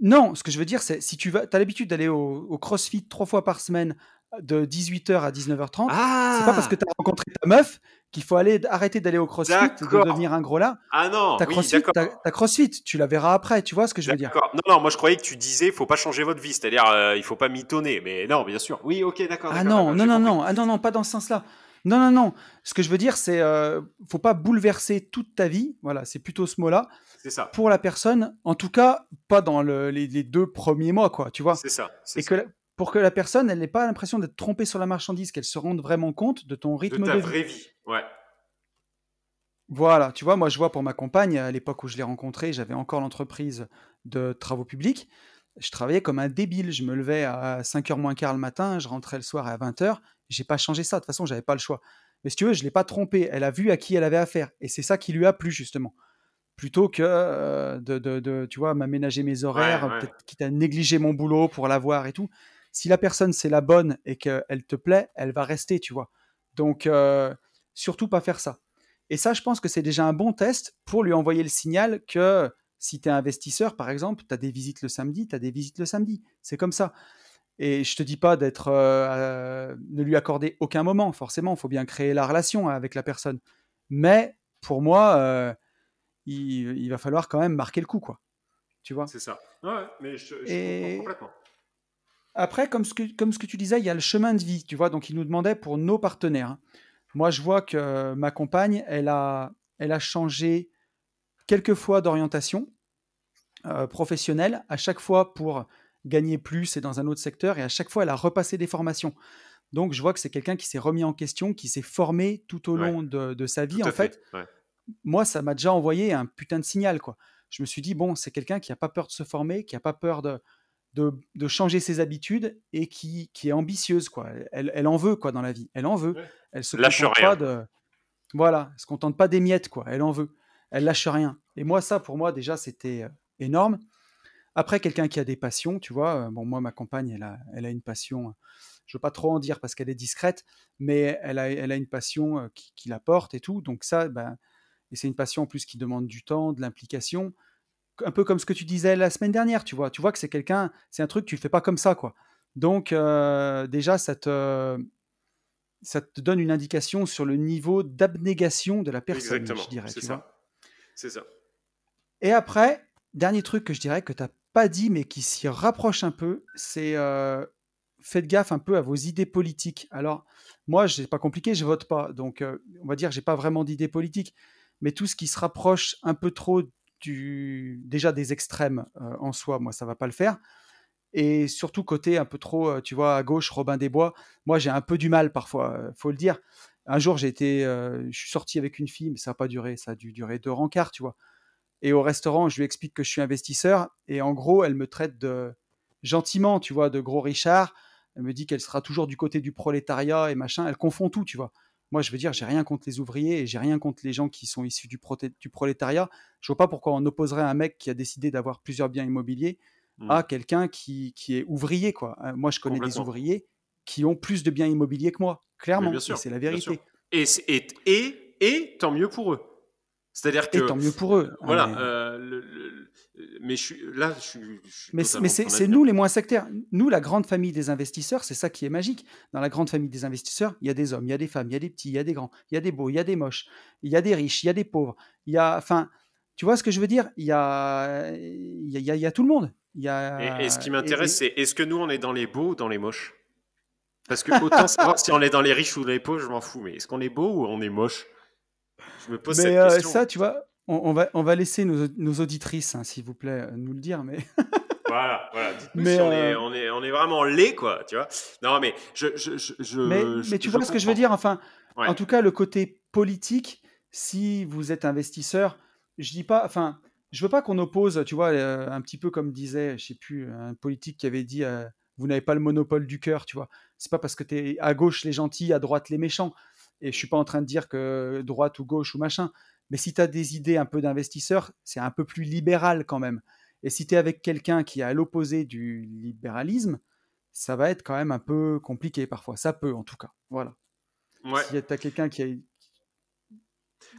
Non, ce que je veux dire, c'est si tu vas, as l'habitude d'aller au, au, CrossFit trois fois par semaine de 18h à 19h30, ah c'est pas parce que tu as rencontré ta meuf qu'il faut aller arrêter d'aller au CrossFit de devenir un gros là. Ah non, ta CrossFit, CrossFit, tu la verras après, tu vois ce que je veux dire. Non, non, moi je croyais que tu disais faut pas changer votre vie, c'est-à-dire euh, il faut pas mitonner, mais non, bien sûr. Oui, ok, d'accord. Ah non, non, non, non, ah non, non, pas dans ce sens-là. Non, non, non. Ce que je veux dire, c'est euh, faut pas bouleverser toute ta vie. Voilà, c'est plutôt ce mot-là. C'est ça. Pour la personne, en tout cas, pas dans les, les, deux premiers mois, quoi. Tu vois. C'est ça. Et que pour que la personne, elle n'ait pas l'impression d'être trompée sur la marchandise, qu'elle se rende vraiment compte de ton rythme de, ta vraie vie. Ouais. Voilà, tu vois, moi je vois pour ma compagne, à l'époque où je l'ai rencontrée, j'avais encore l'entreprise de travaux publics. Je travaillais comme un débile. Je me levais à 5h moins quart le matin, je rentrais le soir à 20h. J'ai pas changé ça. De toute façon, j'avais pas le choix. Mais si tu veux, je l'ai pas trompée. Elle a vu à qui elle avait affaire. Et c'est ça qui lui a plu, justement. Plutôt que euh, de, tu vois, m'aménager mes horaires, quitte à négliger mon boulot pour la voir et tout. Si la personne, c'est la bonne et qu'elle te plaît, elle va rester, tu vois. Donc, euh, surtout pas faire ça. Et ça, je pense que c'est déjà un bon test pour lui envoyer le signal que si tu es investisseur, par exemple, tu as des visites le samedi, tu as des visites le samedi. C'est comme ça. Et je te dis pas d'être, euh, ne lui accorder aucun moment. Forcément, il faut bien créer la relation avec la personne. Mais pour moi, il, va falloir quand même marquer le coup, quoi. Tu vois? C'est ça. Ouais, mais je, comprends complètement. Après, comme ce, que, comme ce que tu disais, il y a le chemin de vie, tu vois. Donc, il nous demandait pour nos partenaires. Moi, je vois que ma compagne, elle a, elle a changé quelques fois d'orientation euh, professionnelle, à chaque fois pour gagner plus et dans un autre secteur, et à chaque fois, elle a repassé des formations. Donc, je vois que c'est quelqu'un qui s'est remis en question, qui s'est formé tout au long de, sa vie. en fait, moi, ça m'a déjà envoyé un putain de signal, quoi. Je me suis dit, bon, c'est quelqu'un qui n'a pas peur de se former, qui n'a pas peur de, de, changer ses habitudes et qui, qui est ambitieuse, quoi. Elle, elle, en veut, quoi, dans la vie. Elle en veut. Elle se lâche contente rien. pas de. Voilà, elle se contente pas des miettes, quoi. Elle en veut. Elle lâche rien. Et moi, ça, pour moi, déjà, c'était euh, énorme. Après, quelqu'un qui a des passions, tu vois. Euh, bon, moi, ma compagne, elle a, elle a une passion. Je veux pas trop en dire parce qu'elle est discrète, mais elle a, elle a une passion euh, qui, qui la porte et tout. Donc ça, ben, et c'est une passion en plus qui demande du temps, de l'implication un peu comme ce que tu disais la semaine dernière, tu vois. Tu vois que c'est quelqu'un, c'est un truc, tu le fais pas comme ça, quoi. Donc, euh, déjà, ça te, ça te donne une indication sur le niveau d'abnégation de la personne, Exactement, je dirais. C'est ça. C'est ça. Et après, dernier truc que je dirais que tu n'as pas dit, mais qui s'y rapproche un peu, c'est euh, faites gaffe un peu à vos idées politiques. Alors, moi, c'est pas compliqué, je vote pas. Donc, euh, on va dire, j'ai pas vraiment d'idées politiques. Mais tout ce qui se rapproche un peu trop déjà des extrêmes euh, en soi, moi, ça va pas le faire. Et surtout côté un peu trop, euh, tu vois, à gauche, Robin des Bois, moi, j'ai un peu du mal parfois, euh, faut le dire. Un jour, j'ai été, je suis sorti avec une fille, mais ça n'a pas duré, ça a dû durer deux rencarts, tu vois. Et au restaurant, je lui explique que je suis investisseur, et en gros, elle me traite de gentiment, tu vois, de gros Richard. Elle me dit qu'elle sera toujours du côté du prolétariat et machin. Elle confond tout, tu vois. Moi, je veux dire, j'ai rien contre les ouvriers et j'ai rien contre les gens qui sont issus du, du prolétariat. Je vois pas pourquoi on opposerait un mec qui a décidé d'avoir plusieurs biens immobiliers mmh. à quelqu'un qui, qui, est ouvrier, quoi. Euh, moi, je connais des ouvriers qui ont plus de biens immobiliers que moi, clairement. C'est la vérité. Et, et, et, et tant mieux pour eux. C'est-à-dire que. Et tant mieux pour eux. Voilà. Euh, le, mais je suis, là, je suis. mais mais c'est nous les moins sectaires. Nous, la grande famille des investisseurs, c'est ça qui est magique. Dans la grande famille des investisseurs, il y a des hommes, il y a des femmes, il y a des petits, il y a des grands, il y a des beaux, il y a des moches, il y a des riches, il y a des pauvres. Il y a. Enfin, tu vois ce que je veux dire il y, a, il, y a, il y a tout le monde. Il y a, et, ce qui m'intéresse, c'est est-ce que nous, on est dans les beaux ou dans les moches Parce que autant savoir si on est dans les riches ou dans les pauvres, je m'en fous. Mais est-ce qu'on est beau ou on est moche je me pose cette euh, question. Ça, tu vois, on, va, on va laisser nos, nos auditrices, hein, s'il vous plaît, euh, nous le dire. Mais [LAUGHS] voilà, voilà. Dites-nous si on, est, euh, on, est, on, est, vraiment laid, quoi. Tu vois Non, mais je. je, je mais, mais, tu vois ce que je veux dire Enfin, en tout cas, le côté politique, si vous êtes investisseur, je dis pas. Enfin, je veux pas qu'on oppose, tu vois, un petit peu comme disait, je sais plus, un politique qui avait dit vous n'avez pas le monopole du cœur, tu vois. C'est pas parce que tu es à gauche les gentils, à droite les méchants. Et je suis pas en train de dire que droite ou gauche ou machin. Mais si tu as des idées un peu d'investisseur, c'est un peu plus libéral quand même. Et si tu es avec quelqu'un qui est à l'opposé du libéralisme, ça va être quand même un peu compliqué parfois. Ça peut en tout cas. Voilà. Si tu as quelqu'un qui a.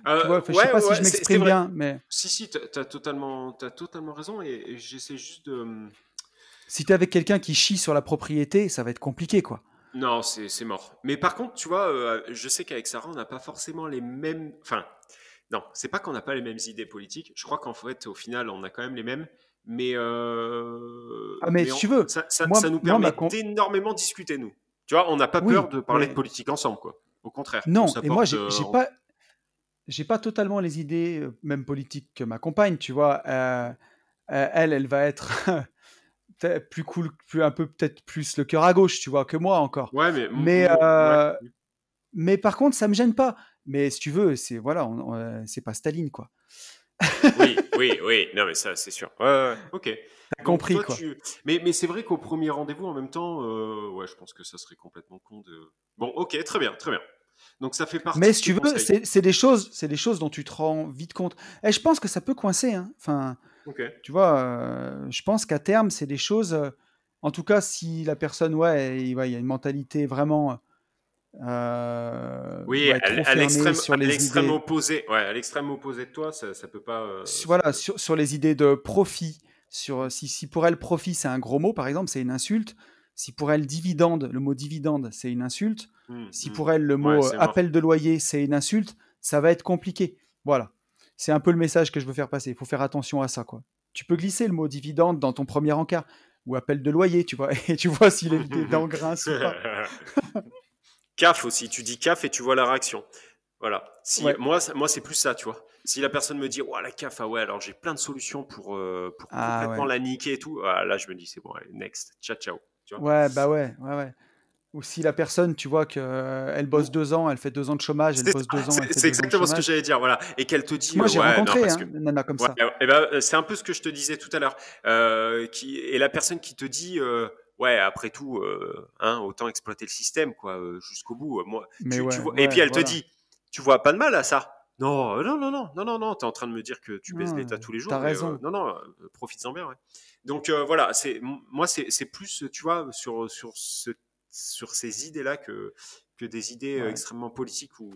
Euh, je sais pas si je m'exprime bien, mais. Si, si, tu as, totalement, as totalement raison et, j'essaie juste de. Hum, si tu es avec quelqu'un qui chie sur la propriété, ça va être compliqué, quoi. Non, c'est mort. Mais par contre, tu vois, euh, je sais qu'avec Sarah, on n'a pas forcément les mêmes. Enfin, non, c'est pas qu'on n'a pas les mêmes idées politiques. Je crois qu'en fait, au final, on a quand même les mêmes. Mais, euh, ah, mais, si tu veux, ça, ça, nous permet d'énormément discuter, nous. Tu vois, on n'a pas peur de parler de politique ensemble, quoi. Au contraire. Non, et moi, j'ai euh, pas, j'ai pas totalement les idées, euh, même politiques, que ma compagne, tu vois. elle, elle va être [LAUGHS] plus cool, plus, un peu peut-être plus le cœur à gauche, tu vois, que moi encore. Ouais, mais. Mais, mais par contre, ça me gêne pas. Mais si tu veux, c'est voilà, euh, c'est pas Staline quoi. oui, oui, oui. Non, mais ça, c'est sûr. Ouais, ouais, ok. T'as compris quoi. Mais, mais c'est vrai qu'au premier rendez-vous, en même temps, euh, ouais, je pense que ça serait complètement con de. Bon, ok, très bien, très bien. Donc ça fait partie. Mais si tu veux, c'est des choses, c'est des choses dont tu te rends vite compte. Et je pense que ça peut coincer. Hein. Enfin, tu vois, euh, je pense qu'à terme, c'est des choses. en tout cas, si la personne, ouais, il y a une mentalité vraiment euh, oui, à, l'extrême opposé, ouais, à l'extrême opposé de toi, ça, ça peut pas. Euh, voilà, sur, sur, les idées de profit, sur si, si pour elle profit c'est un gros mot, par exemple, c'est une insulte. Si pour elle dividende, le mot dividende, c'est une insulte. Mmh, si mmh. pour elle le mot appel de loyer, c'est une insulte, ça va être compliqué. Voilà. C'est un peu le message que je veux faire passer. Il faut faire attention à ça, quoi. Tu peux glisser le mot dividende dans ton premier encart ou appel de loyer, tu vois, [LAUGHS] et tu vois s'il est [LAUGHS] ou pas. [LAUGHS] CAF aussi, tu dis CAF et tu vois la réaction. Voilà. Si, Moi, moi c'est plus ça, tu vois. Si la personne me dit, ouais, la CAF, ah ouais, alors j'ai plein de solutions pour, euh, pour ah complètement la niquer et tout, ah, là, je me dis, c'est bon, allez, next, ciao, ciao. Tu vois ouais, bah ouais, ouais, ouais. Ou si la personne, tu vois qu'elle euh, bosse deux ans, elle fait deux ans de chômage, elle bosse deux ans. C'est exactement ce que j'allais dire, voilà. Et qu'elle te dit. Moi, j'ai rencontré non, hein, nana comme ça. Et ben, euh, c'est un peu ce que je te disais tout à l'heure. Euh, qui et la personne qui te dit. ouais, après tout, hein, autant exploiter le système, quoi, jusqu'au bout. Moi, tu, vois, et puis elle te dit, tu vois pas de mal à ça. Non, non, non, non, non, non, non, t'es en train de me dire que tu baises l'État tous les jours. T'as raison. non, non, profites-en bien, ouais. Donc voilà, c'est moi, c'est plus, tu vois, sur sur ce sur ces idées-là que, que des idées euh, extrêmement politiques où,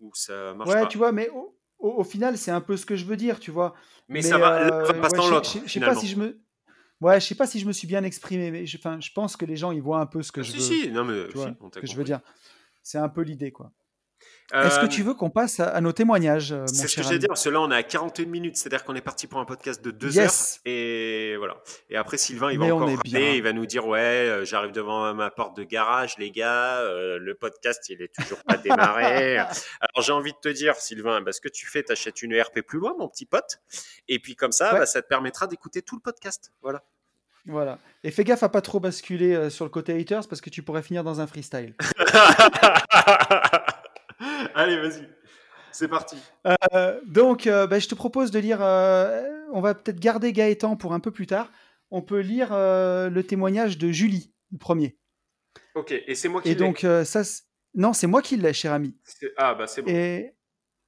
où, ça marche ouais, tu vois, mais au, au, final, c'est un peu ce que je veux dire, tu vois. Mais, ça va, euh, passer dans l'autre. Je sais pas si je me. Ouais, je sais pas si je me suis bien exprimé, mais je, je pense que les gens ils voient un peu ce que ah, je si, veux. Si, non mais que je veux dire. C'est un peu l'idée, quoi. Est-ce que tu veux qu'on passe à, nos témoignages euh, C'est ce que j'allais dire. Cela, on est à 41 minutes, c'est-à-dire qu'on est parti pour un podcast de 2 heures. Et voilà. Et après, Sylvain, il va encore il va nous dire ouais, euh, j'arrive devant ma porte de garage, les gars. Euh, le podcast, il est toujours pas démarré. [LAUGHS] Alors, j'ai envie de te dire, Sylvain, bah, ce que tu fais, t'achètes une ERP plus loin, mon petit pote. Et puis comme ça, bah, ça te permettra d'écouter tout le podcast. Voilà. Voilà. Et fais gaffe à pas trop basculer sur le côté haters parce que tu pourrais finir dans un freestyle. [LAUGHS] Allez, vas-y. C'est parti. Euh, donc, euh, bah, je te propose de lire. Euh, on va peut-être garder Gaëtan pour un peu plus tard. On peut lire le témoignage de Julie, le premier. Ok, et c'est moi qui l'ai. Et donc, ça. Non, c'est moi qui l'ai, cher ami. Ah, bah c'est bon. Et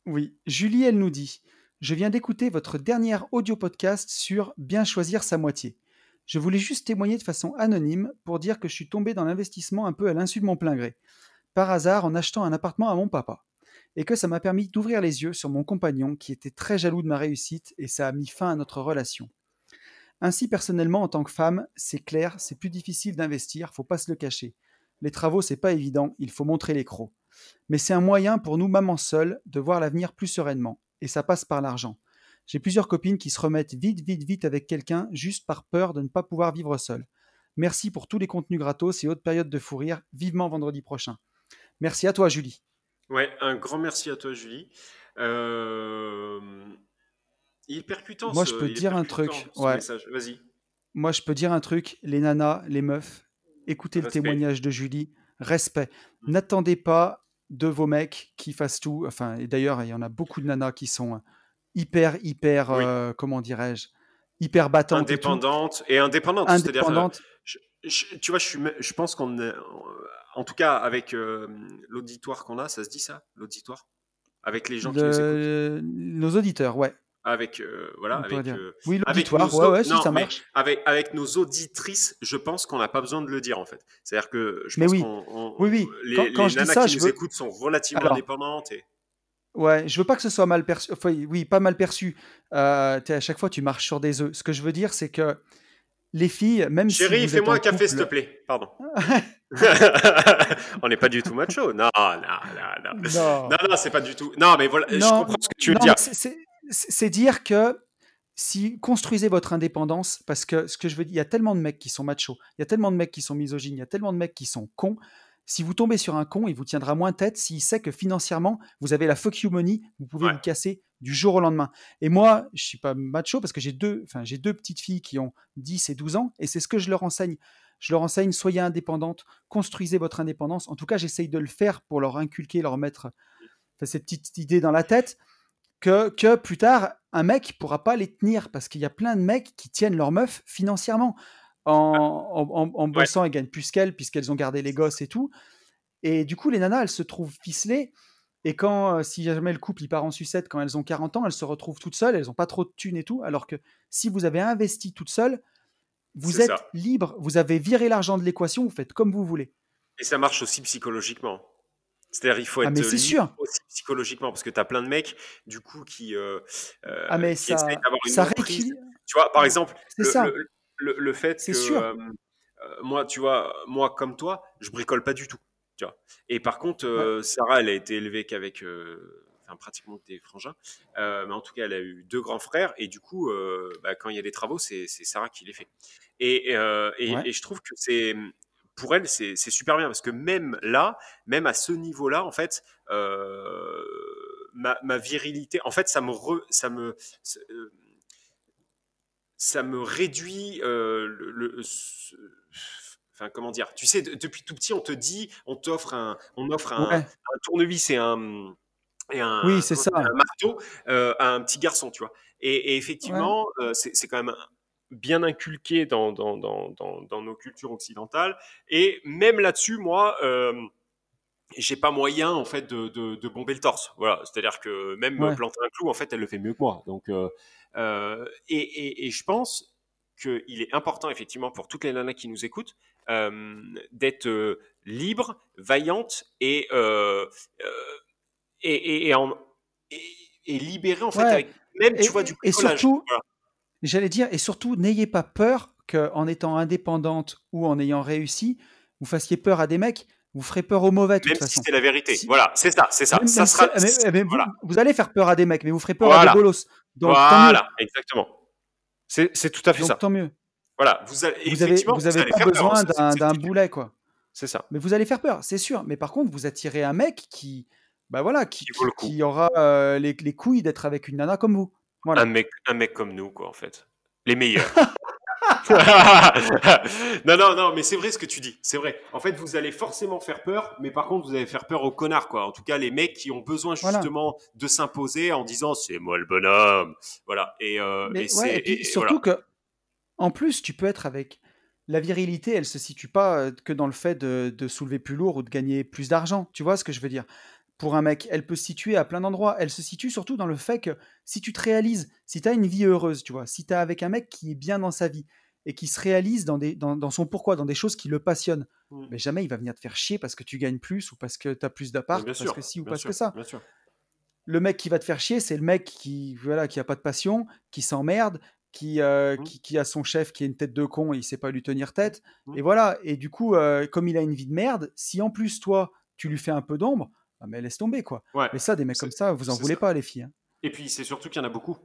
oui, Julie, elle nous dit Je viens d'écouter votre dernier audio podcast sur bien choisir sa moitié. Je voulais juste témoigner de façon anonyme pour dire que je suis tombé dans l'investissement un peu à l'insu de mon plein gré par hasard en achetant un appartement à mon papa, et que ça m'a permis d'ouvrir les yeux sur mon compagnon qui était très jaloux de ma réussite et ça a mis fin à notre relation. Ainsi, personnellement, en tant que femme, c'est clair, c'est plus difficile d'investir, faut pas se le cacher. Les travaux, c'est pas évident, il faut montrer les crocs. Mais c'est un moyen pour nous, mamans seules, de voir l'avenir plus sereinement, et ça passe par l'argent. J'ai plusieurs copines qui se remettent vite, vite, vite avec quelqu'un juste par peur de ne pas pouvoir vivre seule. Merci pour tous les contenus gratos et autres périodes de fou rire. Vivement vendredi prochain. Merci à toi, Julie. Ouais, un grand merci à toi, Julie. Euh, il est percutant. Moi, je peux dire un truc. Ouais. Vas-y. Moi, je peux dire un truc. Les nanas, les meufs, écoutez le témoignage de Julie. Respect. Mm. N'attendez pas de vos mecs qui fassent tout. Enfin, et d'ailleurs, il y en a beaucoup de nanas qui sont hyper, hyper, euh, comment dirais-je, hyper battantes. Indépendantes et, indépendantes. Indépendantes. tu vois, je, je pense qu'on en tout cas, avec euh, l'auditoire qu'on a, ça se dit ça, l'auditoire? Avec les gens qui nous écoutent Nos auditeurs, ouais. Avec, euh, voilà, avec, euh, oui, l'auditoire, ouais, ouais, si ça marche. Avec, avec nos auditrices, je pense qu'on n'a pas besoin de le dire, en fait. C'est-à-dire que je pense oui. qu'on. Oui, oui. Les, quand, je dis ça, qui je nous écoutent sont relativement indépendantes. Et... Ouais, je veux pas que ce soit mal perçu. Enfin, oui, pas mal perçu. à chaque fois, tu marches sur des œufs. Ce que je veux dire, c'est que les filles, même Chérie, si. fais-moi un café, s'il te plaît. Pardon. [LAUGHS] on n'est pas du tout macho. Non, non, non, non. Non, non, c'est pas du tout. Non, mais voilà, je comprends ce que tu veux dire. C'est dire que si construisez votre indépendance, parce que ce que je veux dire, il y a tellement de mecs qui sont machos, il y a tellement de mecs qui sont misogynes, il y a tellement de mecs qui sont cons. Si vous tombez sur un con, il vous tiendra moins tête s'il sait que financièrement, vous avez la fuck you money, vous pouvez vous casser du jour au lendemain. Et moi, je suis pas macho parce que j'ai deux, enfin, j'ai deux petites filles qui ont 10 et 12 ans, et c'est ce que je leur enseigne. Je leur enseigne, soyez indépendantes, construisez votre indépendance. En tout cas, j'essaye de le faire pour leur inculquer, leur mettre cette petite idée dans la tête que, que plus tard, un mec pourra pas les tenir parce qu'il y a plein de mecs qui tiennent leur meuf financièrement en, en, bossant, elles gagnent plus qu'elles puisqu'elles ont gardé les gosses et tout. Et du coup, les nanas, elles se trouvent ficelées. Et quand, euh, si jamais le couple il part en sucette quand elles ont 40 ans, elles se retrouvent toutes seules, elles n'ont pas trop de thunes et tout. Alors que si vous avez investi toute seule, vous êtes libre, vous avez viré l'argent de l'équation, vous faites comme vous voulez. Et ça marche aussi psychologiquement. C'est-à-dire, il faut ah, être ah, sûr. aussi psychologiquement, parce que tu as plein de mecs, du coup, qui, euh, euh ah, mais ça, d'avoir une ça Tu vois, par exemple, le, le, le, fait que sûr. Euh, euh, moi, tu vois, moi comme toi, je bricole pas du tout. Tu vois. Et par contre, Sarah, elle a été élevée qu'avec enfin pratiquement des frangins. mais en tout cas, elle a eu deux grands frères et du coup, bah, quand il y a des travaux, c'est Sarah qui les fait. Et, et, je trouve que c'est pour elle, c'est super bien parce que même là, même à ce niveau-là, en fait, ma, ma, virilité, en fait, ça me, ça me, ça me réduit le, enfin comment dire? Tu sais depuis tout petit on te dit on t'offre un on offre un, tournevis et un et un, oui, c'est ça. un marteau à un petit garçon tu vois. Et, effectivement c'est quand même bien inculqué dans, dans, dans, dans, nos cultures occidentales. Et même là-dessus moi j'ai pas moyen en fait de, de, bomber le torse. Voilà. C'est à dire que même planter un clou en fait elle le fait mieux que moi. Donc euh, et, et, je pense qu'il est important effectivement pour toutes les nanas qui nous écoutent euh, d'être euh, libre, vaillante et, et, et, en, et, libérée en fait avec même tu vois du Et surtout, j'allais dire, et surtout n'ayez pas peur qu'en étant indépendante ou en ayant réussi, vous fassiez peur à des mecs vous ferez peur aux mauvais. De Même toute si c'est la vérité. Voilà, c'est ça, c'est ça. ça sera... vous, allez faire peur à des mecs, mais vous ferez peur à des bolos. Donc, voilà, exactement. C'est tout à fait Donc, ça. Tant mieux. Voilà, vous, avez, vous avez, vous avez pas besoin d'un boulet, quoi. C'est ça. Mais vous allez faire peur, c'est sûr. Mais par contre, vous attirez un mec qui, bah voilà, qui, qui, aura euh, les, les, couilles d'être avec une nana comme vous. Voilà. Un mec, un mec comme nous, quoi, en fait. Les meilleurs. [LAUGHS] [LAUGHS] non, non, non, mais c'est vrai ce que tu dis. C'est vrai. En fait, vous allez forcément faire peur, mais par contre, vous allez faire peur aux connards, quoi. En tout cas, les mecs qui ont besoin justement de s'imposer en disant c'est moi le bonhomme. Voilà. Et, euh, et, surtout que, en plus, tu peux être avec. La virilité, elle se situe pas euh, que dans le fait de, de soulever plus lourd ou de gagner plus d'argent. Tu vois ce que je veux dire? Pour un mec, elle peut se situer à plein d'endroits. Elle se situe surtout dans le fait que si tu te réalises, si tu as une vie heureuse, tu vois, si tu es avec un mec qui est bien dans sa vie, et qui se réalise dans, des, dans, son pourquoi, dans des choses qui le passionnent. Mmh. Mais jamais il va venir te faire chier parce que tu gagnes plus ou parce que tu as plus d'appart, parce que si ou parce que ça. Le mec qui va te faire chier, c'est le mec qui voilà qui a pas de passion, qui s'emmerde, qui, euh, mmh. qui, a son chef qui a une tête de con et il sait pas lui tenir tête. Mmh. Et voilà. Et du coup, euh, comme il a une vie de merde, si en plus toi tu lui fais un peu d'ombre, ah, mais laisse tomber quoi. mais ça, des mecs comme ça, vous en voulez pas les filles. Hein. Et puis c'est surtout qu'il y en a beaucoup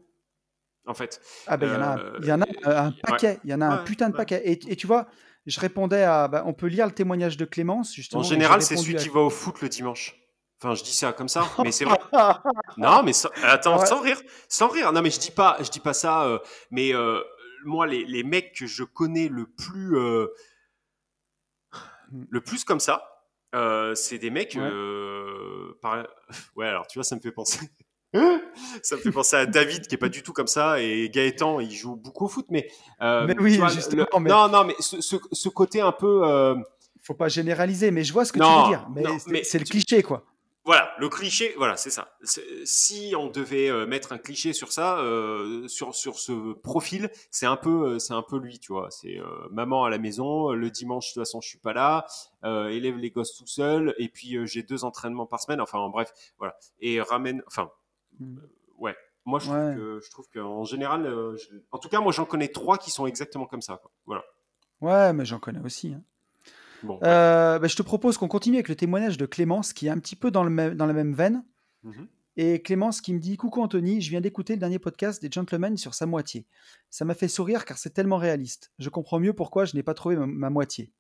en fait. Ah ben il y en a, euh, un paquet, il y en a un putain de paquet. Et, et, tu vois, je répondais à, bah, on peut lire le témoignage de Clémence justement. En général, c'est celui qui va au foot le dimanche. Enfin, je dis ça comme ça, mais c'est vrai. [LAUGHS] non, mais attends, sans rire, sans rire. Non, mais je dis pas, je dis pas ça. Euh, mais euh, moi, les, les, mecs que je connais le plus, hmm. le plus comme ça, c'est des mecs. Par... [LAUGHS] ouais, alors tu vois, ça me fait penser [LAUGHS] ça me fait penser à David qui est pas du tout comme ça et Gaëtan il joue beaucoup au foot mais, euh, oui justement non non mais ce, côté un peu euh... faut pas généraliser mais je vois ce que tu veux dire mais, c'est le cliché quoi voilà le cliché voilà c'est ça si on devait euh, mettre un cliché sur ça euh, sur sur ce profil c'est un peu c'est un peu lui tu vois c'est maman à la maison le dimanche de toute façon je suis pas là élève les gosses tout seul et puis j'ai deux entraînements par semaine enfin bref voilà et ramène enfin Mm. ouais. Moi, je trouve, qu'en général, euh, en tout cas, moi, j'en connais trois qui sont exactement comme ça. Voilà. Ouais, mais j'en connais aussi. Hein. Bon, euh, bah, je te propose qu'on continue avec le témoignage de Clémence, qui est un petit peu dans, le dans la même veine. Mm-hmm. Et Clémence qui me dit Coucou Anthony, je viens d'écouter le dernier podcast des Gentlemen sur sa moitié. Ça m'a fait sourire car c'est tellement réaliste. Je comprends mieux pourquoi je n'ai pas trouvé ma moitié.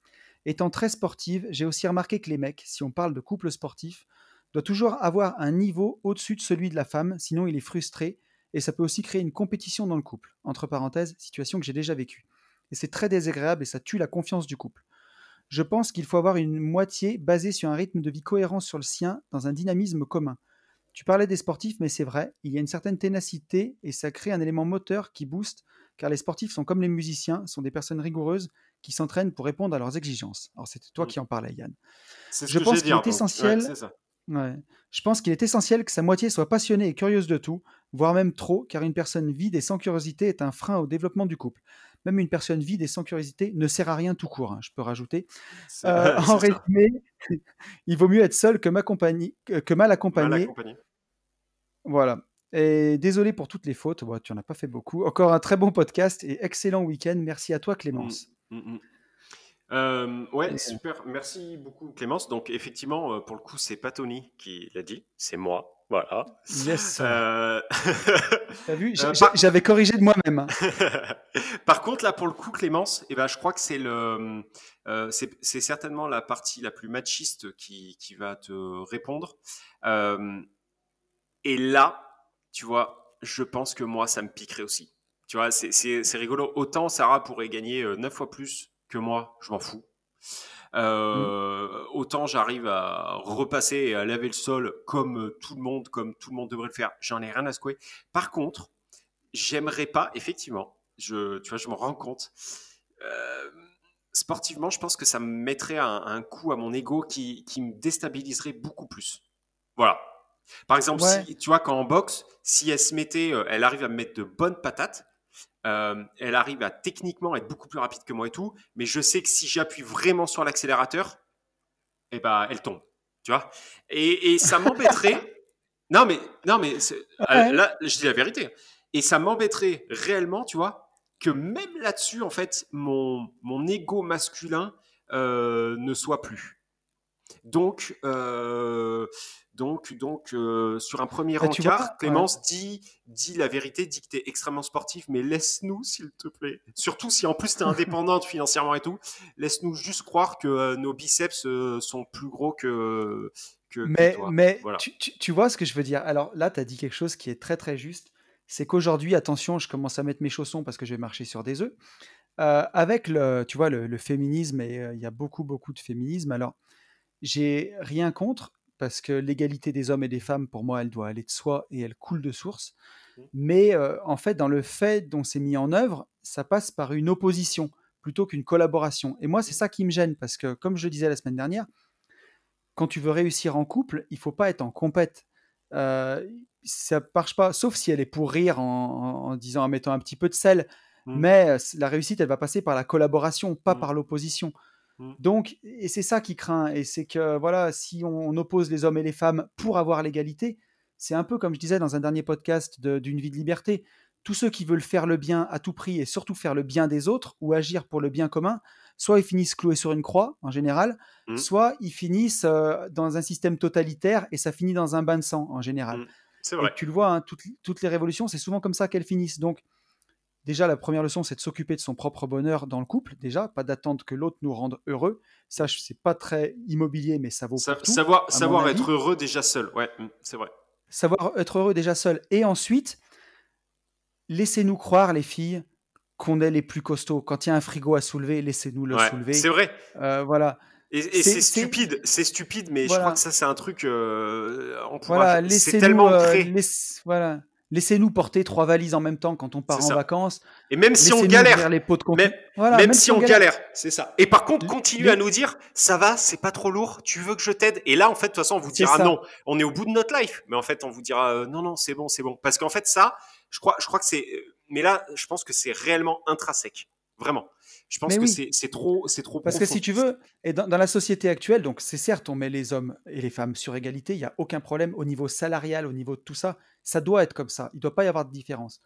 Étant très sportive, j'ai aussi remarqué que les mecs, si on parle de couple sportif, doit toujours avoir un niveau au-dessus de celui de la femme, sinon il est frustré, et ça peut aussi créer une compétition dans le couple. Entre parenthèses, situation que j'ai déjà vécue. Et c'est très désagréable et ça tue la confiance du couple. Je pense qu'il faut avoir une moitié basée sur un rythme de vie cohérent sur le sien, dans un dynamisme commun. Tu parlais des sportifs, mais c'est vrai, il y a une certaine ténacité et ça crée un élément moteur qui booste, car les sportifs sont comme les musiciens, sont des personnes rigoureuses qui s'entraînent pour répondre à leurs exigences. Alors c'était toi mmh. qui en parlais, Yann. je pense qu'il est essentiel. Je pense qu'il est essentiel que sa moitié soit passionnée et curieuse de tout, voire même trop, car une personne vide et sans curiosité est un frein au développement du couple. Même une personne vide et sans curiosité ne sert à rien tout court, hein, je peux rajouter. Euh, [LAUGHS] en résumé, [LAUGHS] il vaut mieux être seul que, que mal accompagné. Voilà. Et désolé pour toutes les fautes, tu n'en as pas fait beaucoup. Encore un très bon podcast et excellent week-end. Merci à toi, Clémence. Mmh, mmh, mmh. Euh, ouais, super. Merci beaucoup, Clémence. Donc, effectivement, euh, pour le coup, c'est pas Tony qui l'a dit, c'est moi. Voilà. Yes. Euh... [LAUGHS] T'as vu J'avais corrigé de moi-même. Hein. [LAUGHS] par contre, là, pour le coup, Clémence, eh ben, je crois que c'est le, c'est certainement la partie la plus machiste qui, qui va te répondre. et là, tu vois, je pense que moi, ça me piquerait aussi. Tu vois, c'est rigolo. Autant Sarah pourrait gagner 9 fois plus que moi, je m'en fous. Euh. Autant j'arrive à repasser et à laver le sol comme tout le monde, comme tout le monde devrait le faire. J'en ai rien à secouer. Par contre, j'aimerais pas, effectivement, je, tu vois, je me rends compte. Euh, sportivement, je pense que ça me mettrait un, coup à mon ego qui, qui, me déstabiliserait beaucoup plus. Voilà. Par exemple, si, tu vois, quand en boxe, si elle se mettait, euh, elle arrive à me mettre de bonnes patates, euh, elle arrive à techniquement être beaucoup plus rapide que moi et tout, mais je sais que si j'appuie vraiment sur l'accélérateur, eh ben, elle tombe. Tu vois et, ça [LAUGHS] m'embêterait. non, mais, non, mais euh, là, je dis la vérité. Et ça m'embêterait réellement, tu vois, que même là-dessus, en fait, mon, mon ego masculin euh, ne soit plus. Donc, donc, donc euh, sur un premier encart, Clémence dit, dit la vérité, dit que tu es extrêmement sportif, mais laisse-nous, s'il te plaît. Surtout si en plus tu es [LAUGHS] indépendante financièrement et tout, laisse-nous juste croire que euh, nos biceps euh, sont plus gros que. que mais mais tu, vois ce que je veux dire? Alors là, tu as dit quelque chose qui est très très juste. C'est qu'aujourd'hui, attention, je commence à mettre mes chaussons parce que je vais marcher sur des œufs. avec le, tu vois, le, le féminisme, et il y a beaucoup, beaucoup de féminisme. Alors, j'ai rien contre, parce que l'égalité des hommes et des femmes, pour moi, elle doit aller de soi et elle coule de source. Mmh. Mais en fait, dans le fait dont c'est mis en œuvre, ça passe par une opposition plutôt qu'une collaboration. Et moi, c'est mmh. ça qui me gêne, parce que comme je le disais la semaine dernière, quand tu veux réussir en couple, il faut pas être en compète. Euh, ça marche pas, sauf si elle est pour rire en, disant, en mettant un petit peu de sel. Mmh. Mais la réussite, elle va passer par la collaboration, pas par l'opposition. Mmh. Donc, et c'est ça qui craint, et c'est que voilà, si on, oppose les hommes et les femmes pour avoir l'égalité, c'est un peu comme je disais dans un dernier podcast d'une vie de liberté. Tous ceux qui veulent faire le bien à tout prix et surtout faire le bien des autres ou agir pour le bien commun, soit ils finissent cloués sur une croix en général, mmh. soit ils finissent euh, dans un système totalitaire et ça finit dans un bain de sang en général. Mmh. C'est vrai. tu le vois, hein, toutes, toutes, les révolutions, c'est souvent comme ça qu'elles finissent. Donc, Déjà, la première leçon, c'est de s'occuper de son propre bonheur dans le couple. Déjà, pas d'attendre que l'autre nous rende heureux. Ça, c'est pas très immobilier, mais ça vaut pour tout, Savoir, savoir être heureux déjà seul, ouais, mm, c'est vrai. Savoir être heureux déjà seul. Et ensuite, laissez-nous croire, les filles, qu'on est les plus costauds. Quand il y a un frigo à soulever, laissez-nous le soulever. C'est vrai. Euh, voilà. Et, c'est stupide, c'est stupide, mais je crois que ça, c'est un truc. Euh, voilà, c'est tellement euh, voilà. Laissez-nous porter trois valises en même temps quand on part en vacances. Et même si on galère, les pots de même, voilà, même, si, on, galère, c'est ça. Et par contre, continuez à nous dire, ça va, c'est pas trop lourd, tu veux que je t'aide? Et là, en fait, de toute façon, on vous dira non. On est au bout de notre life, mais en fait, on vous dira euh, non, non, c'est bon, c'est bon. Parce qu'en fait, ça, je crois, je crois que c'est. Euh, mais là, je pense que c'est réellement intrinsèque, vraiment. Je pense que c'est trop, c'est trop. Parce que si tu veux, et dans, la société actuelle, donc c'est certes, on met les hommes et les femmes sur égalité, il y a aucun problème au niveau salarial, au niveau de tout ça. Ça doit être comme ça. Il ne doit pas y avoir de différence.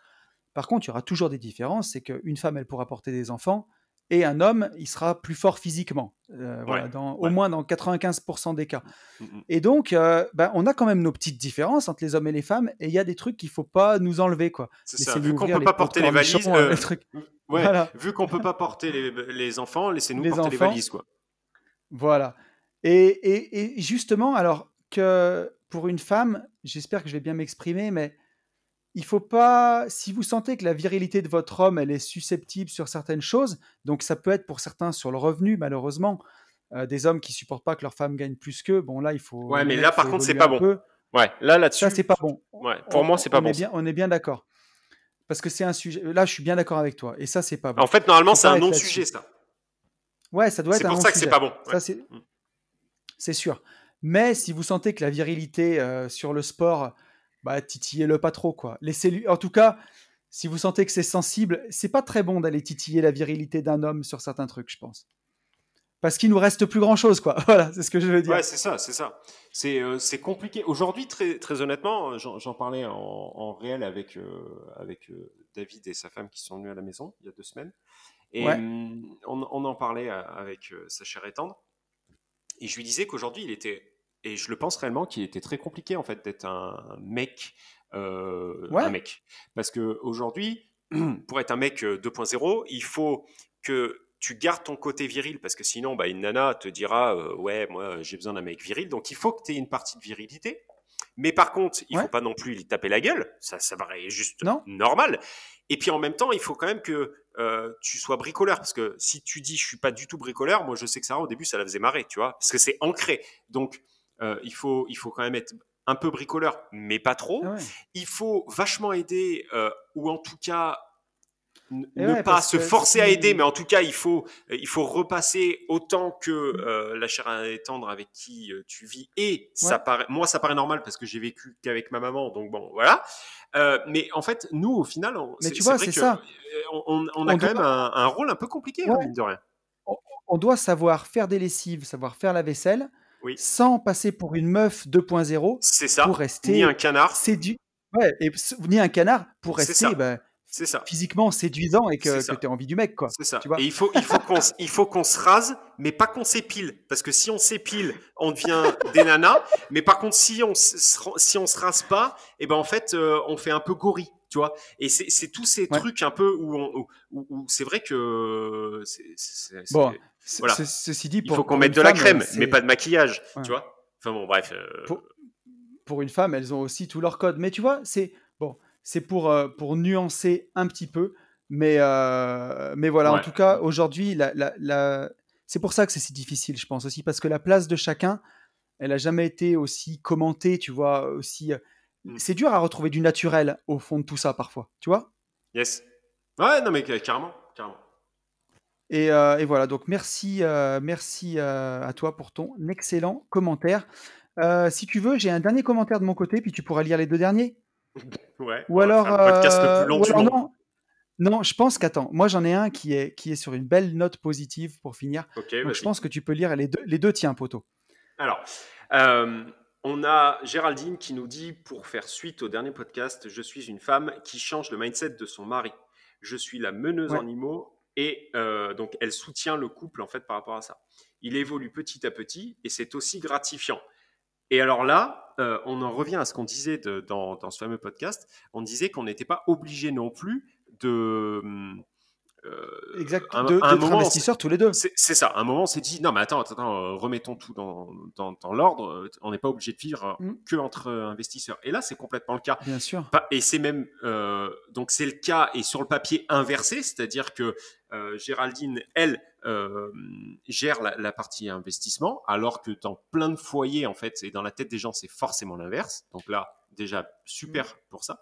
Par contre, il y aura toujours des différences. C'est qu'une femme, elle pourra porter des enfants et un homme, il sera plus fort physiquement, euh, voilà, dans, au moins dans 95% des cas. Mmh, mmh. Et donc, euh, ben, on a quand même nos petites différences entre les hommes et les femmes, et il y a des trucs qu'il faut pas nous enlever, quoi. C'est ça. Vu qu'on peut pas porter les valises, euh, [LAUGHS] ouais, vu qu'on peut pas porter les, les enfants, laissez-nous porter les valises, quoi. Voilà. Et, et, et, justement, alors que pour une femme, j'espère que je vais bien m'exprimer, mais il faut pas, si vous sentez que la virilité de votre homme, elle est susceptible sur certaines choses, donc ça peut être pour certains sur le revenu, malheureusement, euh, des hommes qui supportent pas que leur femme gagne plus qu'eux, bon là il faut. Ouais, mais là par contre c'est pas bon. Ouais, là là-dessus. Ça c'est pas bon. Ouais, pour moi c'est pas on bon. Est bien, on est bien d'accord. Parce que c'est un sujet. Là, je suis bien d'accord avec toi. Et ça, c'est pas bon. En fait, normalement, c'est un non-sujet, ça. Ouais, ça doit être un C'est pour ça que c'est pas bon. Mm. c'est sûr. Mais si vous sentez que la virilité euh, sur le sport bah, titillez-le pas trop, quoi. Laissez-lui. En tout cas, si vous sentez que c'est sensible, c'est pas très bon d'aller titiller la virilité d'un homme sur certains trucs, je pense. Parce qu'il nous reste plus grand chose, quoi. [LAUGHS] Voilà, c'est ce que je veux dire. Ouais, c'est ça, c'est ça. C'est euh, compliqué. Aujourd'hui, très, très honnêtement, j'en parlais en, en, réel avec, euh, avec euh, David et sa femme qui sont venus à la maison il y a deux semaines. Et hum, on, en parlait avec sa chère et tendre. Et je lui disais qu'aujourd'hui, il était, et je le pense réellement, qu'il était très compliqué en fait d'être un mec, un mec, parce que aujourd'hui, [CLEARS THROAT] pour être un mec 2.0, il faut que tu gardes ton côté viril parce que sinon, bah, une nana te dira ouais, moi j'ai besoin d'un mec viril. Donc il faut que tu aies une partie de virilité. Mais par contre, il ne faut pas non plus lui taper la gueule. Ça, ça paraît juste normal. Et puis en même temps, il faut quand même que euh, tu sois bricoleur. Parce que si tu dis je suis pas du tout bricoleur, moi je sais que ça au début, ça la faisait marrer, tu vois. Parce que c'est ancré. Donc euh, il, faut, il faut quand même être un peu bricoleur, mais pas trop. Ah il faut vachement aider, euh, ou en tout cas ne pas se forcer à aider, mais en tout cas, il faut, il faut repasser autant que euh, la chair à étendre avec qui euh, tu vis. Et ça paraît, moi, ça paraît normal parce que j'ai vécu qu'avec ma maman, donc bon, voilà. Euh, mais en fait, nous, au final, on, mais tu vois, c'est ça. On, a quand même un, rôle un peu compliqué, hein, mine de rien. On, doit savoir faire des lessives, savoir faire la vaisselle, sans passer pour une meuf 2.0. C'est ça. Pour rester. Ni un canard. C'est du. Ouais, et, ni un canard pour rester. Bah, c'est ça. Physiquement séduisant et que, tu as envie du mec, quoi. C'est ça. et il faut, il faut qu'on, il faut qu'on se rase, mais pas qu'on s'épile. Parce que si on s'épile, on devient des nanas. Mais par contre, si on, si on se rase pas, et eh ben, en fait, euh, on fait un peu gorille. Tu vois et c'est tous ces trucs un peu où, où, c'est vrai que. bon, voilà. ceci dit, il faut qu'on mette de la crème, mais pas de maquillage. Tu vois Enfin bon, bref. Euh, pour, pour, une femme, elles ont aussi tout leur code. Mais tu vois, c'est c'est pour, euh, pour nuancer un petit peu. Mais, euh, mais voilà, en tout cas, aujourd'hui, c'est pour ça que c'est si difficile, je pense aussi, parce que la place de chacun, elle a jamais été aussi commentée, tu vois, aussi. Mm. C'est dur à retrouver du naturel au fond de tout ça parfois, tu vois Yes. Ouais, non, mais carrément, carrément. Et, et voilà, donc merci, merci à toi pour ton excellent commentaire. si tu veux, j'ai un dernier commentaire de mon côté, puis tu pourras lire les deux derniers. [LAUGHS] Ouais, ou alors, euh, non, non, je pense qu'attends, moi j'en ai un qui est, qui est sur une belle note positive pour finir. Donc je pense que tu peux lire les deux, les deux tiens, poteau. Alors, euh, on a Géraldine qui nous dit, pour faire suite au dernier podcast, je suis une femme qui change le mindset de son mari. Je suis la meneuse en animaux et euh, donc elle soutient le couple en fait par rapport à ça. Il évolue petit à petit et c'est aussi gratifiant. Et alors là, euh, on en revient à ce qu'on disait dans, ce fameux podcast. On disait qu'on n'était pas obligé non plus de, hum, euh, exact, un, de, investisseurs tous les deux. C'est ça. Un moment, on s'est dit non, mais attends, attends, euh, remettons tout dans, dans, l'ordre. Euh, on n'est pas obligé de vivre mm. que entre investisseurs. Et là, c'est complètement le cas. Bien sûr. Et c'est même donc c'est le cas et sur le papier inversé, c'est-à-dire que Géraldine, elle, gère la, la, partie investissement, alors que dans plein de foyers, en fait, et dans la tête des gens, c'est forcément l'inverse. Donc là, déjà super mm. pour ça.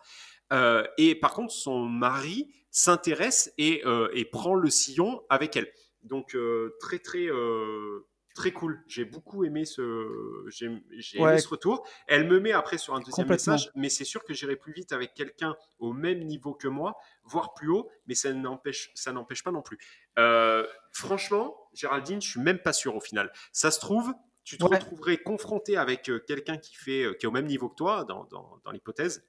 et par contre, son mari s'intéresse et, euh, et, prend le sillon avec elle. Donc euh, très très euh, très cool. J'ai beaucoup aimé ce j'ai aimé ce retour. Elle me met après sur un deuxième message, mais c'est sûr que j'irai plus vite avec quelqu'un au même niveau que moi, voire plus haut, mais ça n'empêche ça n'empêche pas non plus. franchement, Géraldine, je suis même pas sûr au final. Ça se trouve, tu te retrouverais confronté avec quelqu'un qui fait qui est au même niveau que toi dans, dans, dans l'hypothèse,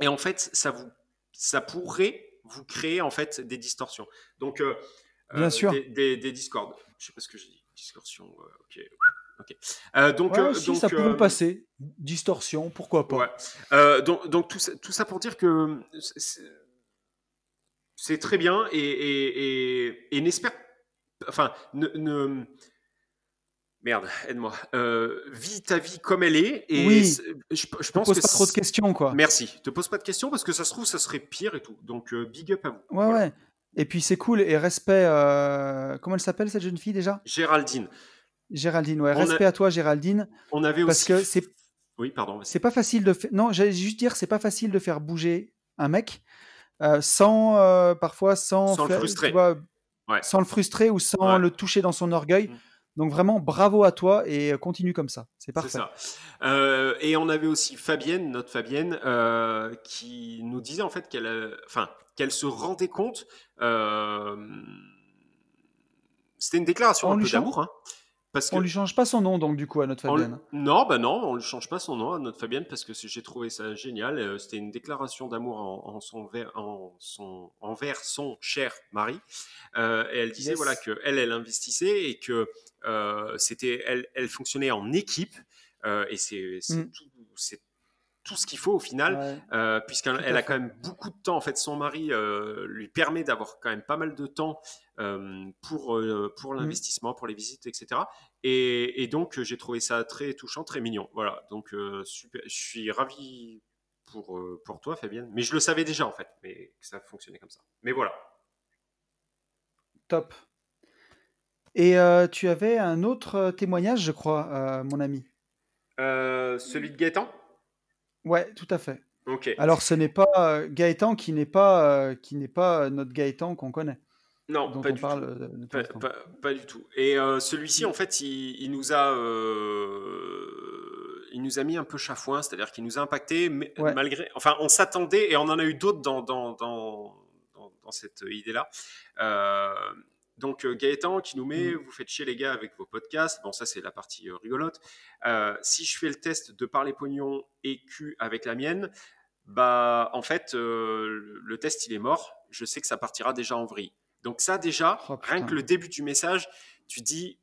et en fait, ça vous ça pourrait vous créez en fait des distorsions. Donc, euh, Bien euh, sûr. Des, des, discords. Je sais pas ce que j'ai dit. Distorsion. ok. ok. donc, euh, si ça peut passer. Distorsion, pourquoi pas. donc, donc tout, ça, tout, ça, pour dire que c'est très bien et, et, et, n'espère. Enfin, ne Merde, aide-moi. Euh, vis ta vie comme elle est. Et oui. Je, pense pose pas trop de questions, quoi. Merci. Te pose pas de questions parce que ça se trouve, ça serait pire et tout. Donc, euh, big up à vous. Ouais, ouais. Et puis, c'est cool. Et respect. Euh, comment elle s'appelle, cette jeune fille, déjà? Géraldine. Géraldine, ouais. respect à toi, Géraldine. On avait parce que c'est. Oui, pardon. C'est pas facile de faire. Non, j'allais juste dire, c'est pas facile de faire bouger un mec sans. parfois, sans. Sans le frustrer. Sans le frustrer ou sans le toucher dans son orgueil. Mm. Donc vraiment, bravo à toi et euh, continue comme ça. C'est parfait. Ça. Euh, et on avait aussi Fabienne, notre Fabienne, euh, qui nous disait en fait qu'elle, enfin, qu'elle se rendait compte. c'était une déclaration un peu d'amour, hein, Parce On lui change pas son nom, donc, du coup, à notre Fabienne. Non, bah non, on lui change pas son nom à notre Fabienne parce que j'ai trouvé ça génial. Euh, c'était une déclaration d'amour en, son, en son, envers son cher mari. Euh, et elle disait voilà que elle, elle investissait et que euh, c'était, elle, elle fonctionnait en équipe. et c'est mm. tout, tout ce qu'il faut au final, puisqu'elle a quand même beaucoup de temps. En fait, son mari lui permet d'avoir quand même pas mal de temps pour, pour mm. l'investissement, pour les visites, etc. Et, donc, j'ai trouvé ça très touchant, très mignon. Voilà, donc super, je suis ravi pour, pour toi, Fabienne. Mais je le savais déjà, en fait, mais que ça fonctionnait comme ça. Mais voilà. Top. Et tu avais un autre témoignage, je crois, mon ami. celui de Gaëtan? Ouais, tout à fait. Ok. Alors, ce n'est pas Gaëtan qui n'est pas, qui n'est pas notre Gaëtan qu'on connaît. Non, pas, du tout. Pas, du tout. Et euh, celui-ci, en fait, il, nous a, euh, il nous a mis un peu chafouin, c'est-à-dire qu'il nous a impacté, mais malgré. Enfin, on s'attendait, et on en a eu d'autres dans, dans, dans, dans, cette idée-là. Euh, donc Gaëtan qui nous met, mmh. vous faites chier les gars avec vos podcasts. Bon, ça c'est la partie rigolote. si je fais le test de parler pognon et cul avec la mienne, bah en fait le test il est mort. Je sais que ça partira déjà en vrille. Donc ça déjà, oh, rien que le début du message, tu dis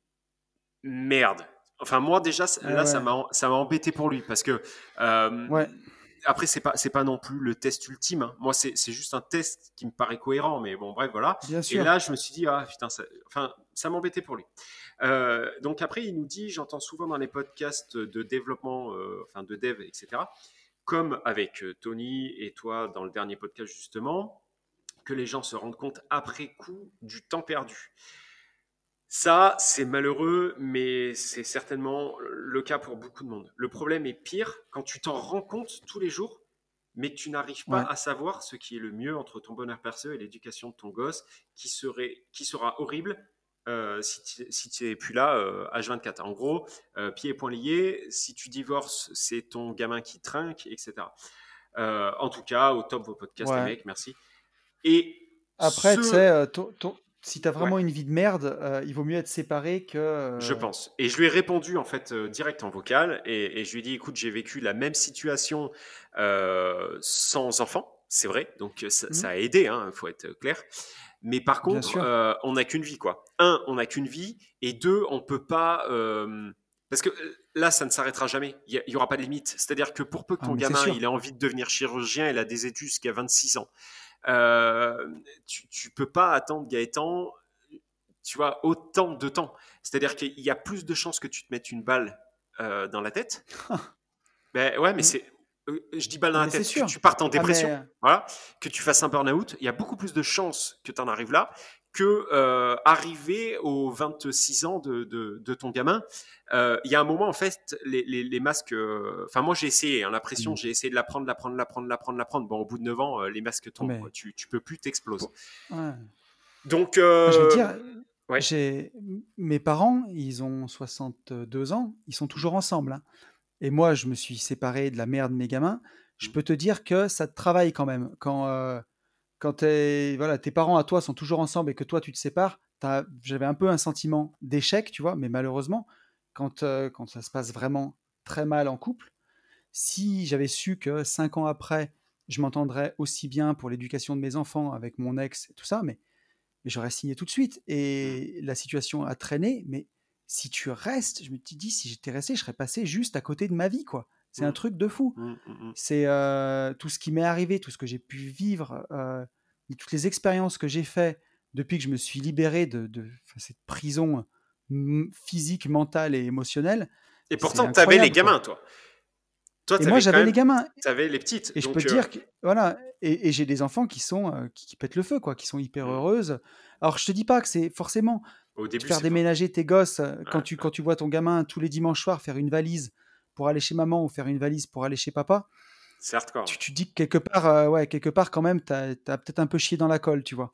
merde. Enfin moi déjà eh là ça m'a ça m'a embêté pour lui parce que euh, ouais. après c'est pas c'est pas non plus le test ultime. Hein. Moi c'est juste un test qui me paraît cohérent mais bon bref voilà. Et là je me suis dit ah putain ça, enfin ça m'embêtait pour lui. Euh, donc après il nous dit j'entends souvent dans les podcasts de développement euh, enfin de dev etc comme avec Tony et toi dans le dernier podcast justement que les gens se rendent compte après coup du temps perdu. Ça, c'est malheureux, mais c'est certainement le cas pour beaucoup de monde. Le problème est pire quand tu t'en rends compte tous les jours, mais que tu n'arrives pas à savoir ce qui est le mieux entre ton bonheur perso et l'éducation de ton gosse, qui, serait, qui sera horrible euh, si tu n'es plus là H24. Euh, en gros, euh, pieds et poings liés, si tu divorces, c'est ton gamin qui trinque, etc. en tout cas, au top vos podcasts, les mecs, merci. Et après, tu sais, euh, si tu as vraiment une vie de merde, euh, il vaut mieux être séparé que. Euh, je pense. Et je lui ai répondu en fait direct en vocal et, je lui ai dit écoute, j'ai vécu la même situation sans enfant, c'est vrai, donc ça, mmh. a aidé, il hein, faut être clair. Mais par contre, on n'a qu'une vie, quoi. Un, on n'a qu'une vie, et deux, on peut pas. Parce que là, ça ne s'arrêtera jamais. Il n'y aura pas de limite. C'est-à-dire que pour peu que ah, ton gamin il ait envie de devenir chirurgien, il a des études jusqu'à 26 ans. Euh, tu, tu peux pas attendre Gaëtan, tu vois, autant de temps. C'est-à-dire qu'il y a plus de chances que tu te mettes une balle euh, dans la tête. [LAUGHS] ben ouais, mais c'est euh, je dis balle dans la tête, que tu partes en ah, dépression, voilà, que tu fasses un burn-out, il y a beaucoup plus de chances que tu en arrives là que euh, arriver aux 26 ans de, de, ton gamin. Euh, il y a un moment, en fait, les, les, masques. Euh, enfin, moi, j'ai essayé, hein, la pression, mmh. j'ai essayé de l'apprendre, l'apprendre, l'apprendre, l'apprendre, l'apprendre. Bon, au bout de 9 ans, les masques tombent. Tu, tu peux plus t'exploser. Donc. Je veux dire, j'ai mes parents, ils ont 62 ans, ils sont toujours ensemble. Hein. Et moi, je me suis séparé de la mère de mes gamins. Je mmh. peux te dire que ça te travaille quand même. Quand quand voilà, tes parents à toi sont toujours ensemble et que toi tu te sépares, j'avais un peu un sentiment d'échec, tu vois, mais malheureusement, quand, euh, quand ça se passe vraiment très mal en couple, si j'avais su que cinq ans après, je m'entendrais aussi bien pour l'éducation de mes enfants avec mon ex et tout ça, mais, mais j'aurais signé tout de suite. Et la situation a traîné, mais si tu restes, je me dis, si j'étais resté, je serais passé juste à côté de ma vie, quoi. C'est un mmh. truc de fou. Mmh, mmh, c'est euh, tout ce qui m'est arrivé, tout ce que j'ai pu vivre, euh, toutes les expériences que j'ai faites depuis que je me suis libéré de, cette prison physique, mentale et émotionnelle. Et pourtant, tu avais les gamins, toi. toi et moi, j'avais les gamins. Tu avais les petites. Et je peux te dire euh que, voilà, et, j'ai des enfants qui sont qui, pètent le feu, quoi, qui sont hyper heureuses. Alors, je te dis pas que c'est forcément Au début, faire déménager tes gosses quand, tu, quand tu vois ton gamin tous les dimanches soirs faire une valise pour aller chez maman ou faire une valise pour aller chez papa, Certes, quand tu, tu, dis que quelque part, euh, ouais, quelque part quand même, tu as, peut-être un peu chié dans la colle, tu vois.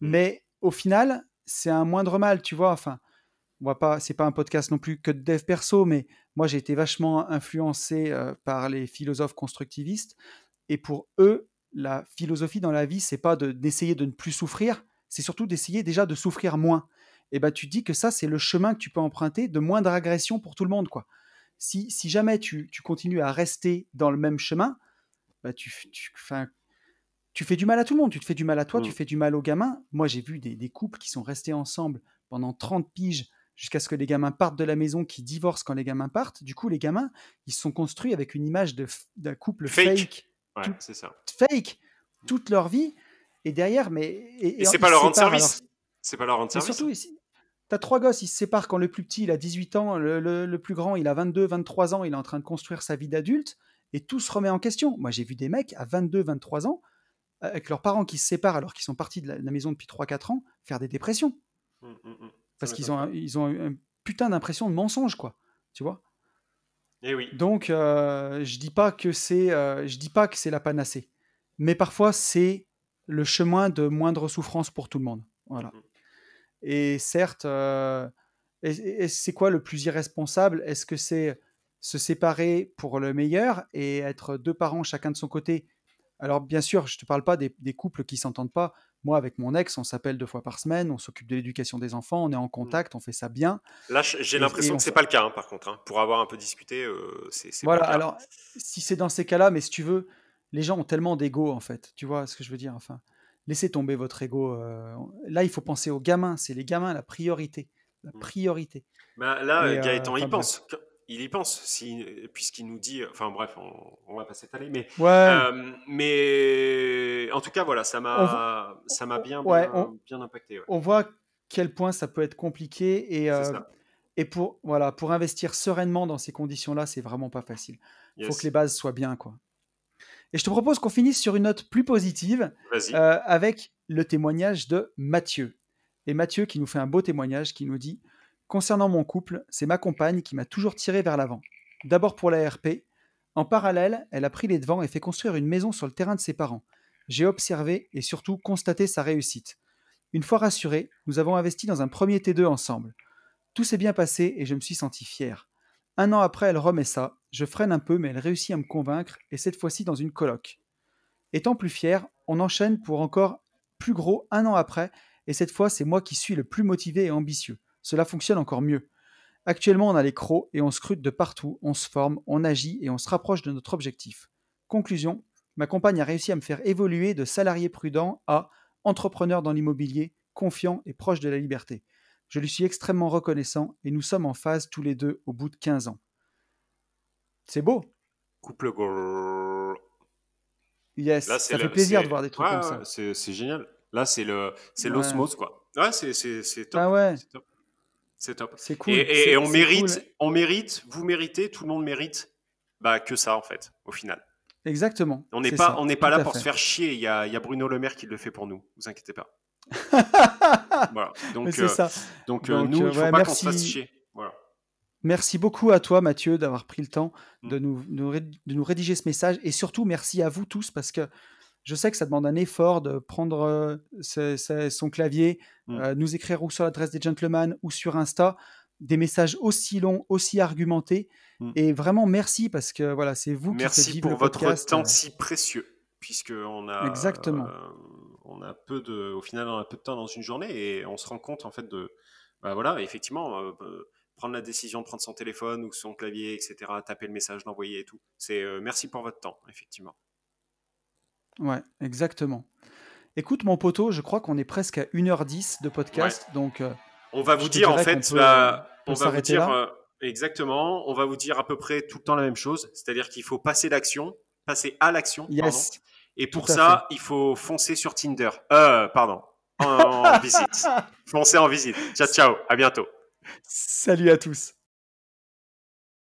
Mmh. Mais au final, c'est un moindre mal, tu vois. Enfin, on va pas, c'est pas un podcast non plus que de dev perso, mais moi j'ai été vachement influencé euh, par les philosophes constructivistes. Et pour eux, la philosophie dans la vie, c'est pas de, d'essayer de ne plus souffrir, c'est surtout d'essayer déjà de souffrir moins. et ben tu dis que ça, c'est le chemin que tu peux emprunter de moindre agression pour tout le monde. quoi. Si, si jamais tu, tu continues à rester dans le même chemin, bah tu, tu, tu fais du mal à tout le monde. Tu te fais du mal à toi, tu mm. fais du mal aux gamins. Moi, j'ai vu des, des, couples qui sont restés ensemble pendant 30 piges jusqu'à ce que les gamins partent de la maison, qui divorcent quand les gamins partent. Du coup, les gamins, ils se sont construits avec une image d'un couple fake. fake ça. Fake toute leur vie. Et derrière, mais. Et, c'est pas leur rendre service. C'est pas leur rendre service. surtout, ici, T'as trois gosses, ils se séparent quand le plus petit, il a 18 ans, le, le, plus grand, il a 22, 23 ans, il est en train de construire sa vie d'adulte, et tout se remet en question. Moi, j'ai vu des mecs à 22, 23 ans, avec leurs parents qui se séparent alors qu'ils sont partis de la, maison depuis 3-4 ans, faire des dépressions. Mmh, mmh, mmh. Parce qu'ils ont, ils ont une putain d'impression de mensonge, quoi. Tu vois Et eh oui. Donc, euh, je dis pas que c'est, euh, je dis pas que c'est la panacée, mais parfois c'est le chemin de moindre souffrance pour tout le monde. Voilà. Et certes, euh, c'est quoi le plus irresponsable? Est-ce que c'est se séparer pour le meilleur et être deux parents chacun de son côté? Alors bien sûr, je ne te parle pas des, couples qui s'entendent pas. Moi, avec mon ex, on s'appelle deux fois par semaine, on s'occupe de l'éducation des enfants, on est en mmh. contact, on fait ça bien. Là, j'ai l'impression que c'est pas le cas, hein, par contre. Hein. Pour avoir un peu discuté, euh, c'est voilà. alors, si c'est dans ces cas-là, mais si tu veux, les gens ont tellement d'ego en fait. Tu vois ce que je veux dire Enfin, laissez tomber votre ego. Euh, là, il faut penser aux gamins. C'est les gamins la priorité. La mmh. priorité. Bah, là, Et, Gaëtan, il pense. Il y pense, si, puisqu'il nous dit. Enfin bref, on, on va pas s'étaler, mais. Euh, mais en tout cas, voilà, ça m'a, ça m'a bien, bien, impacté. On voit quel point ça peut être compliqué et. Euh, et pour, voilà, pour investir sereinement dans ces conditions-là, c'est vraiment pas facile. Il faut que les bases soient bien. Quoi. Et je te propose qu'on finisse sur une note plus positive euh, avec le témoignage de Mathieu. Et Mathieu qui nous fait un beau témoignage qui nous dit Concernant mon couple, c'est ma compagne qui m'a toujours tiré vers l'avant. D'abord pour la RP. En parallèle, elle a pris les devants et fait construire une maison sur le terrain de ses parents. J'ai observé et surtout constaté sa réussite. Une fois rassuré, nous avons investi dans un premier T2 ensemble. Tout s'est bien passé et je me suis senti fier. Un an après, elle remet ça. Je freine un peu, mais elle réussit à me convaincre, et cette fois-ci dans une coloc. Étant plus fier, on enchaîne pour encore plus gros un an après, et cette fois, c'est moi qui suis le plus motivé et ambitieux. Cela fonctionne encore mieux. Actuellement, on a les crocs et on scrute de partout, on se forme, on agit et on se rapproche de notre objectif. Conclusion, ma compagne a réussi à me faire évoluer de salarié prudent à entrepreneur dans l'immobilier, confiant et proche de la liberté. Je lui suis extrêmement reconnaissant et nous sommes en phase tous les deux au bout de 15 ans. C'est beau. Couple Yes, ça fait plaisir de voir des trucs comme ça. C'est génial. Là, c'est le, c'est l'osmose quoi. Ouais, c'est top. Ah ouais. C'est top. C'est cool. Et, on mérite, on mérite, vous méritez, tout le monde mérite, bah que ça en fait, au final. Exactement. On n'est pas, on n'est pas là pour se faire chier. Il y, a, y a Bruno Le Maire qui le fait pour nous. Vous inquiétez pas. [LAUGHS] voilà. Donc, euh, ça. donc, euh, nous, il ne faut pas qu'on se fasse chier. Merci beaucoup à toi, Mathieu, d'avoir pris le temps mm. de, nous, de nous rédiger ce message. Et surtout, merci à vous tous parce que je sais que ça demande un effort de prendre euh, son clavier, mm. nous écrire ou sur l'adresse des gentlemen ou sur Insta des messages aussi longs, aussi argumentés. Mm. Et vraiment, merci parce que voilà, c'est vous qui Merci faites pour le votre temps si précieux, puisque on a exactement on a peu de, au final, on a peu de temps dans une journée et on se rend compte en fait de, bah voilà, effectivement, euh, euh, prendre la décision de prendre son téléphone ou son clavier, etc., taper le message, l'envoyer et tout. C'est euh, merci pour votre temps, effectivement. Ouais, exactement. Écoute, mon poteau, je crois qu'on est presque à 1h10 de podcast, donc. on va vous dire en fait, bah, on, va vous dire exactement, on va vous dire à peu près tout le temps la même chose, c'est-à-dire qu'il faut passer d'action, passer à l'action. Yes. Et pour ça, il faut foncer sur Tinder. Euh, pardon, en, en [LAUGHS] visite. Foncer en visite. Ciao, ciao. À bientôt. Salut à tous.